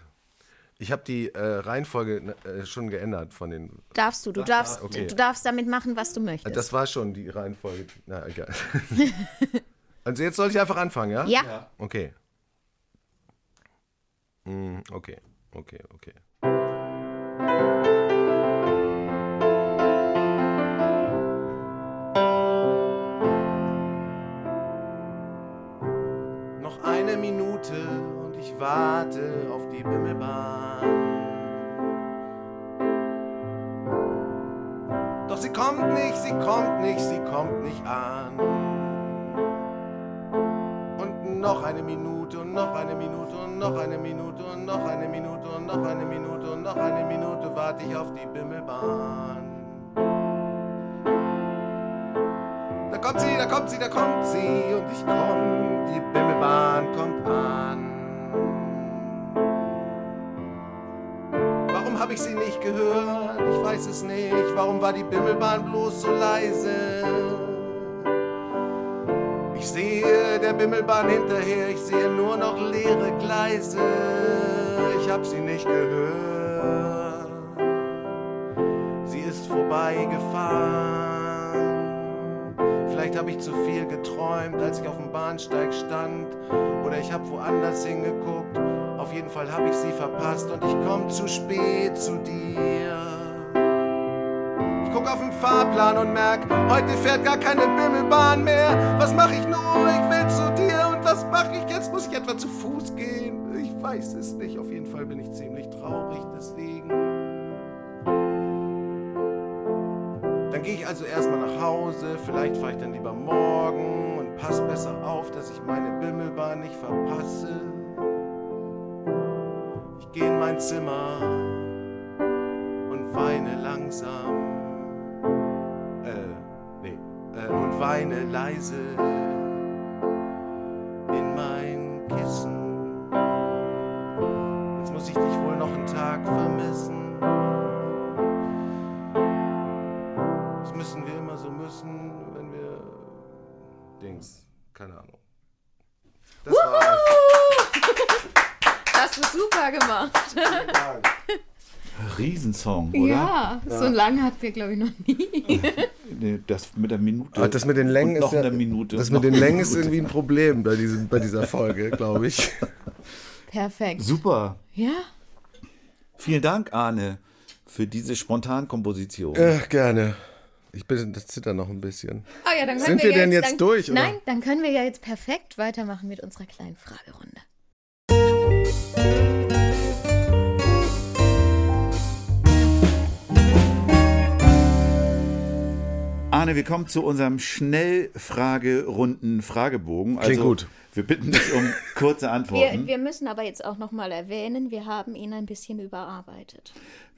Ich habe die äh, Reihenfolge äh, schon geändert von den. Darfst du, du darfst, okay. du darfst damit machen, was du möchtest. Das war schon die Reihenfolge. Na, egal. also jetzt soll ich einfach anfangen, ja? ja. Okay. Mm, okay, okay, okay. Noch eine Minute und ich warte auf die Bimmelbahn. Kommt nicht, sie kommt nicht, sie kommt nicht an. Und noch eine Minute und noch eine Minute und noch eine Minute und noch eine Minute und noch eine Minute und noch eine Minute warte ich auf die Bimmelbahn. Da kommt sie, da kommt sie, da kommt sie und ich komm, die Bimmelbahn kommt an. Habe ich sie nicht gehört? Ich weiß es nicht. Warum war die Bimmelbahn bloß so leise? Ich sehe der Bimmelbahn hinterher, ich sehe nur noch leere Gleise. Ich hab sie nicht gehört. Sie ist vorbeigefahren. Vielleicht habe ich zu viel geträumt, als ich auf dem Bahnsteig stand. Oder ich habe woanders hingeguckt. Auf jeden Fall habe ich sie verpasst und ich komm zu spät zu dir. Ich guck auf den Fahrplan und merk, heute fährt gar keine Bimmelbahn mehr. Was mach ich nur? Ich will zu dir und was mach ich jetzt? Muss ich etwa zu Fuß gehen? Ich weiß es nicht. Auf jeden Fall bin ich ziemlich traurig deswegen. Dann gehe ich also erstmal nach Hause, vielleicht fahre ich dann lieber morgen und pass besser auf, dass ich meine Bimmelbahn nicht verpasse. Gehe in mein Zimmer und weine langsam. Äh, nee, äh, und weine leise in mein Kissen. Jetzt muss ich dich wohl noch einen Tag vermissen. Das müssen wir immer so müssen, wenn wir Dings, keine Ahnung. Das war's. Hast du super gemacht. Riesensong, oder? Ja, so lang hatten wir, glaube ich, noch nie. Nee, Das mit der Minute. Ah, das mit den Längen ist ja, eine Minute. Das mit den Längen ist irgendwie ein Problem bei, diesem, bei dieser Folge, glaube ich. Perfekt. Super. Ja. Vielen Dank, Arne, für diese Spontankomposition. Äh, gerne. Ich bin das zittert noch ein bisschen. Oh ja, dann können Sind wir denn jetzt jetzt dann, durch, oder? Nein, dann können wir ja jetzt perfekt weitermachen mit unserer kleinen Fragerunde. Arne, wir kommen zu unserem Schnellfragerunden-Fragebogen. Klingt also, gut. Wir bitten dich um kurze Wir, Antworten. Wir, wir müssen aber jetzt auch nochmal erwähnen, wir haben ihn ein bisschen überarbeitet.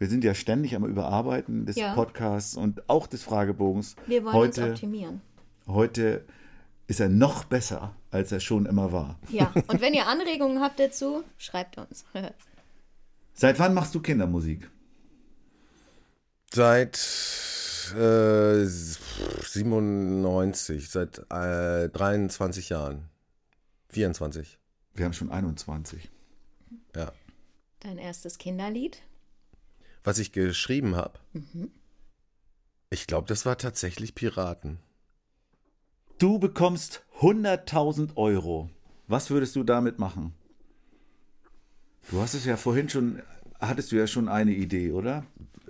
sind ja ständig am Überarbeiten des Ja. Podcasts und auch des Fragebogens. Wir wollen uns heute, optimieren. heute ist er noch besser, als er schon immer war. Ja, und wenn ihr Anregungen habt dazu, schreibt uns. Seit wann machst du Kindermusik? Seit äh, 97, seit äh, 23 Jahren. 24, Wir haben schon 21. ja. Dein erstes Kinderlied? Was ich geschrieben habe. Ich glaube, das war tatsächlich Piraten. Du bekommst 100.000 Euro. Was würdest du damit machen? Du hast es ja vorhin schon, hattest du ja schon eine Idee, oder?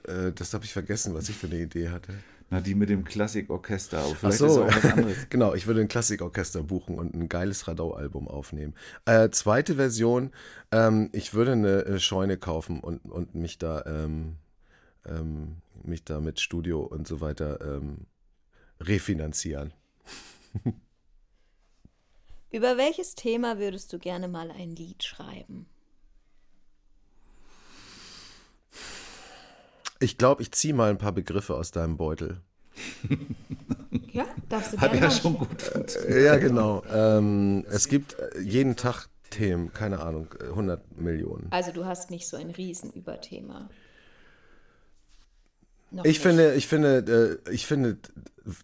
Äh, das habe ich vergessen, was ich für eine Idee hatte. Na, die mit dem Klassikorchester. Vielleicht so, ist auch was anderes. genau, ich würde ein Klassikorchester buchen und ein geiles Radau-Album aufnehmen. Äh, zweite Version, ähm, ich würde eine äh, Scheune kaufen und, und mich da ähm, ähm, mich da mit Studio und so weiter ähm, refinanzieren. Über welches Thema würdest du gerne mal ein Lied schreiben? Ich glaube, ich ziehe mal ein paar Begriffe aus deinem Beutel. Ja, darfst du Hat gerne ja mal. schon gut funktioniert. Ja, genau. Ähm, es gibt äh, jeden Tag Themen, keine Ahnung, äh, 100 Millionen. Also du hast nicht so ein Riesenüberthema. Noch Ich nicht. finde, ich finde, äh, ich finde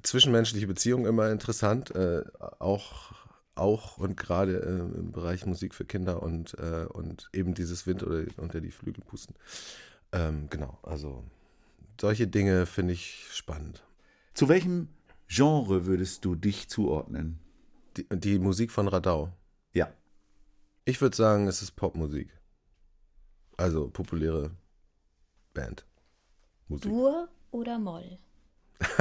zwischenmenschliche Beziehungen immer interessant, äh, auch, auch und gerade äh, im Bereich Musik für Kinder und, äh, und eben dieses Wind oder unter die Flügel pusten. Ähm, genau, also solche Dinge finde ich spannend. Zu welchem Genre würdest du dich zuordnen? Die, die Musik von Radau. Ja. Ich würde sagen, es ist Popmusik. Also populäre Band. Musik. Dur oder Moll?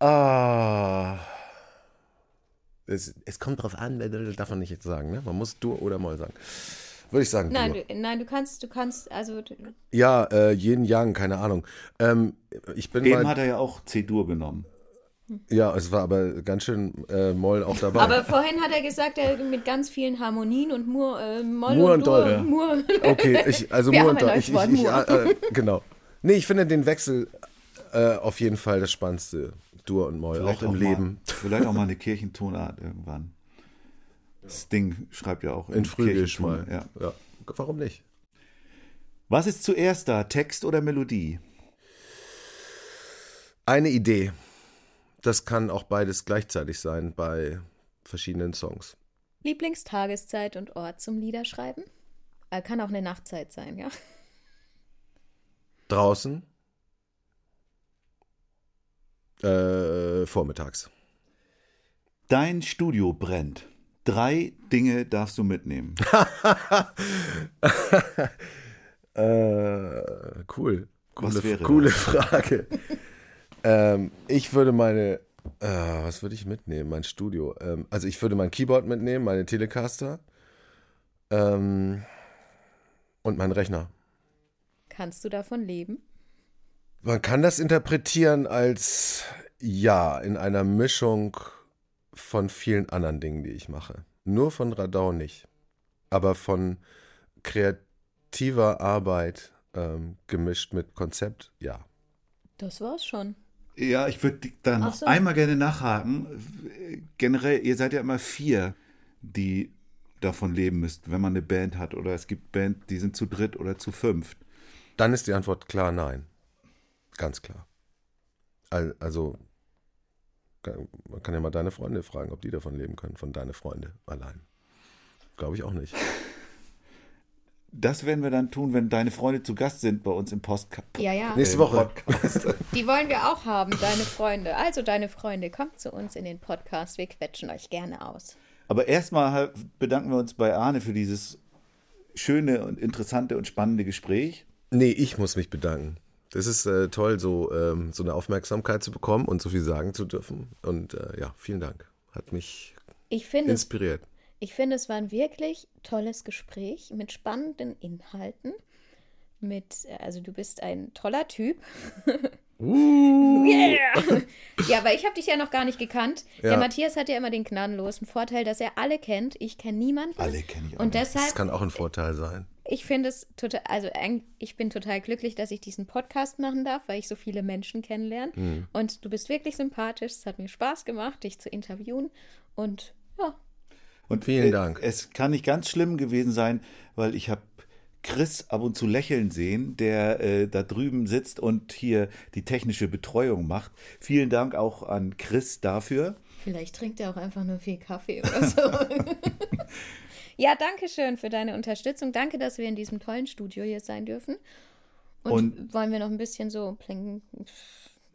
ah. Es, es kommt drauf an, das darf man nicht jetzt sagen, ne? Man muss Dur oder Moll sagen. Würde ich sagen. Nein, Dur. du, nein, du kannst, du kannst, also Ja, äh, Yin Yang, keine Ahnung. Ähm, ich bin Eben mal. hat er ja auch C-Dur genommen. Ja, es war aber ganz schön äh, Moll auch dabei. Aber vorhin hat er gesagt, er mit ganz vielen Harmonien und Mur, äh, Moll Mur und und Dur, Doll, ja. Mur. Okay, ich, also Wir Mur und neues Ich, ich, ich, Mur. äh, genau. Nee, ich finde den Wechsel äh, auf jeden Fall das Spannendste. Dur und Moll, auch im mal, Leben. Vielleicht auch mal eine Kirchentonart irgendwann. Sting schreibt ja auch In Frühgisch mal. Ja. ja. Warum nicht? Was ist zuerst da, Text oder Melodie? Eine Idee. Das kann auch beides gleichzeitig sein bei verschiedenen Songs. Lieblingstageszeit und Ort zum Liederschreiben? Äh, kann auch eine Nachtzeit sein, ja. Draußen. Äh, vormittags. Dein Studio brennt. Drei Dinge darfst du mitnehmen. Äh, cool. Coole, Was wäre coole? Frage. ähm, ich würde meine, äh, was würde ich mitnehmen? Mein Studio. Ähm, also ich würde mein Keyboard mitnehmen, meine Telecaster ähm, und meinen Rechner. Kannst du davon leben? Man kann das interpretieren als ja, in einer Mischung von vielen anderen Dingen, die ich mache. Nur von Radau nicht. Aber von kreativer Arbeit ähm, gemischt mit Konzept, ja. Das war's schon. Ja, ich würde da noch so. einmal gerne nachhaken. Generell, ihr seid ja immer vier, die davon leben müsst, wenn man eine Band hat. Oder es gibt Band, die sind zu dritt oder zu fünft. Dann ist die Antwort klar nein. Ganz klar. Al- Also, kann- man kann ja mal deine Freunde fragen, ob die davon leben können, von deine Freunde allein. Glaube ich auch nicht. Das werden wir dann tun, wenn deine Freunde zu Gast sind bei uns im Postka Ja, ja. Nächste Woche. Podcast. Die wollen wir auch haben, deine Freunde. Also, deine Freunde, kommt zu uns in den Podcast. Wir quetschen euch gerne aus. Aber erstmal bedanken wir uns bei Arne für dieses schöne und interessante und spannende Gespräch. Nee, ich muss mich bedanken. Das ist äh, toll, so, ähm, so eine Aufmerksamkeit zu bekommen und so viel sagen zu dürfen. Und äh, ja, vielen Dank. Hat mich Ich finde, es, inspiriert. ich finde, es war ein wirklich tolles Gespräch mit spannenden Inhalten. Mit, also du bist ein toller Typ. Uh. Yeah! ja, aber ich habe dich ja noch gar nicht gekannt. Der Ja. Matthias hat ja immer den gnadenlosen Vorteil, dass er alle kennt. Ich kenne niemanden. Alle kenne ich auch. Und nicht. Das deshalb, kann auch ein Vorteil sein. Ich finde es total, also ich bin total glücklich, dass ich diesen Podcast machen darf, weil ich so viele Menschen kennenlerne. Mhm. Und du bist wirklich sympathisch. Es hat mir Spaß gemacht, dich zu interviewen. Und ja, Und Vielen Dank. Es kann nicht ganz schlimm gewesen sein, weil ich habe Chris ab und zu lächeln sehen, der äh, da drüben sitzt und hier die technische Betreuung macht. Vielen Dank auch an Chris dafür. vielleicht trinkt er auch einfach nur viel Kaffee oder so. ja, danke schön für deine Unterstützung. Danke, dass wir in diesem tollen Studio hier sein dürfen. Und, Und- wollen wir noch ein bisschen so plängen?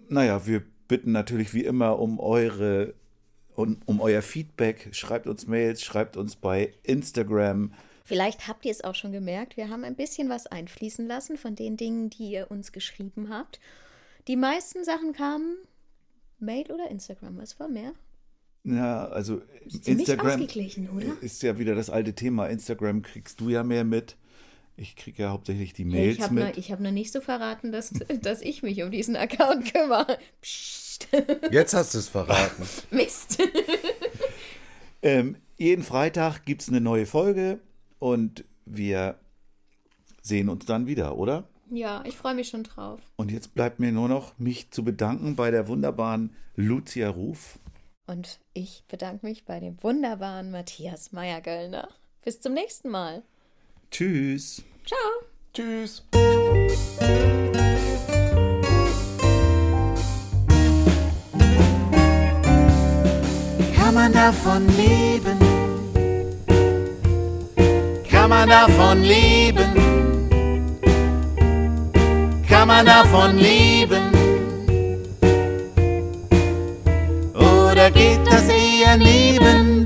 Naja, wir bitten natürlich wie immer um eure um, um euer Feedback. Schreibt uns Mails, schreibt uns bei Instagram. Vielleicht habt ihr es auch schon gemerkt, wir haben ein bisschen was einfließen lassen von den Dingen, die ihr uns geschrieben habt. Die meisten Sachen kamen Mail oder Instagram. Was war mehr? Ja, also Ziemlich Instagram ausgeglichen, oder? ist ja wieder das alte Thema. Instagram kriegst du ja mehr mit. Ich kriege ja hauptsächlich die Mails ich habe noch, mit. ich hab noch nicht so verraten, dass, dass ich mich um diesen Account kümmere. Psst. Jetzt hast du es verraten. Mist. Ähm, jeden Freitag gibt es eine neue Folge und wir sehen uns dann wieder, oder? Ja, ich freue mich schon drauf. Und jetzt bleibt mir nur noch, mich zu bedanken bei der wunderbaren Lucia Ruf. Und ich bedanke mich bei dem wunderbaren Matthias Meyer-Göllner. Bis zum nächsten Mal. Tschüss. Ciao. Tschüss. Kann man davon leben? Kann man davon leben? Kann man davon leben? Oder geht das eher nebenbei?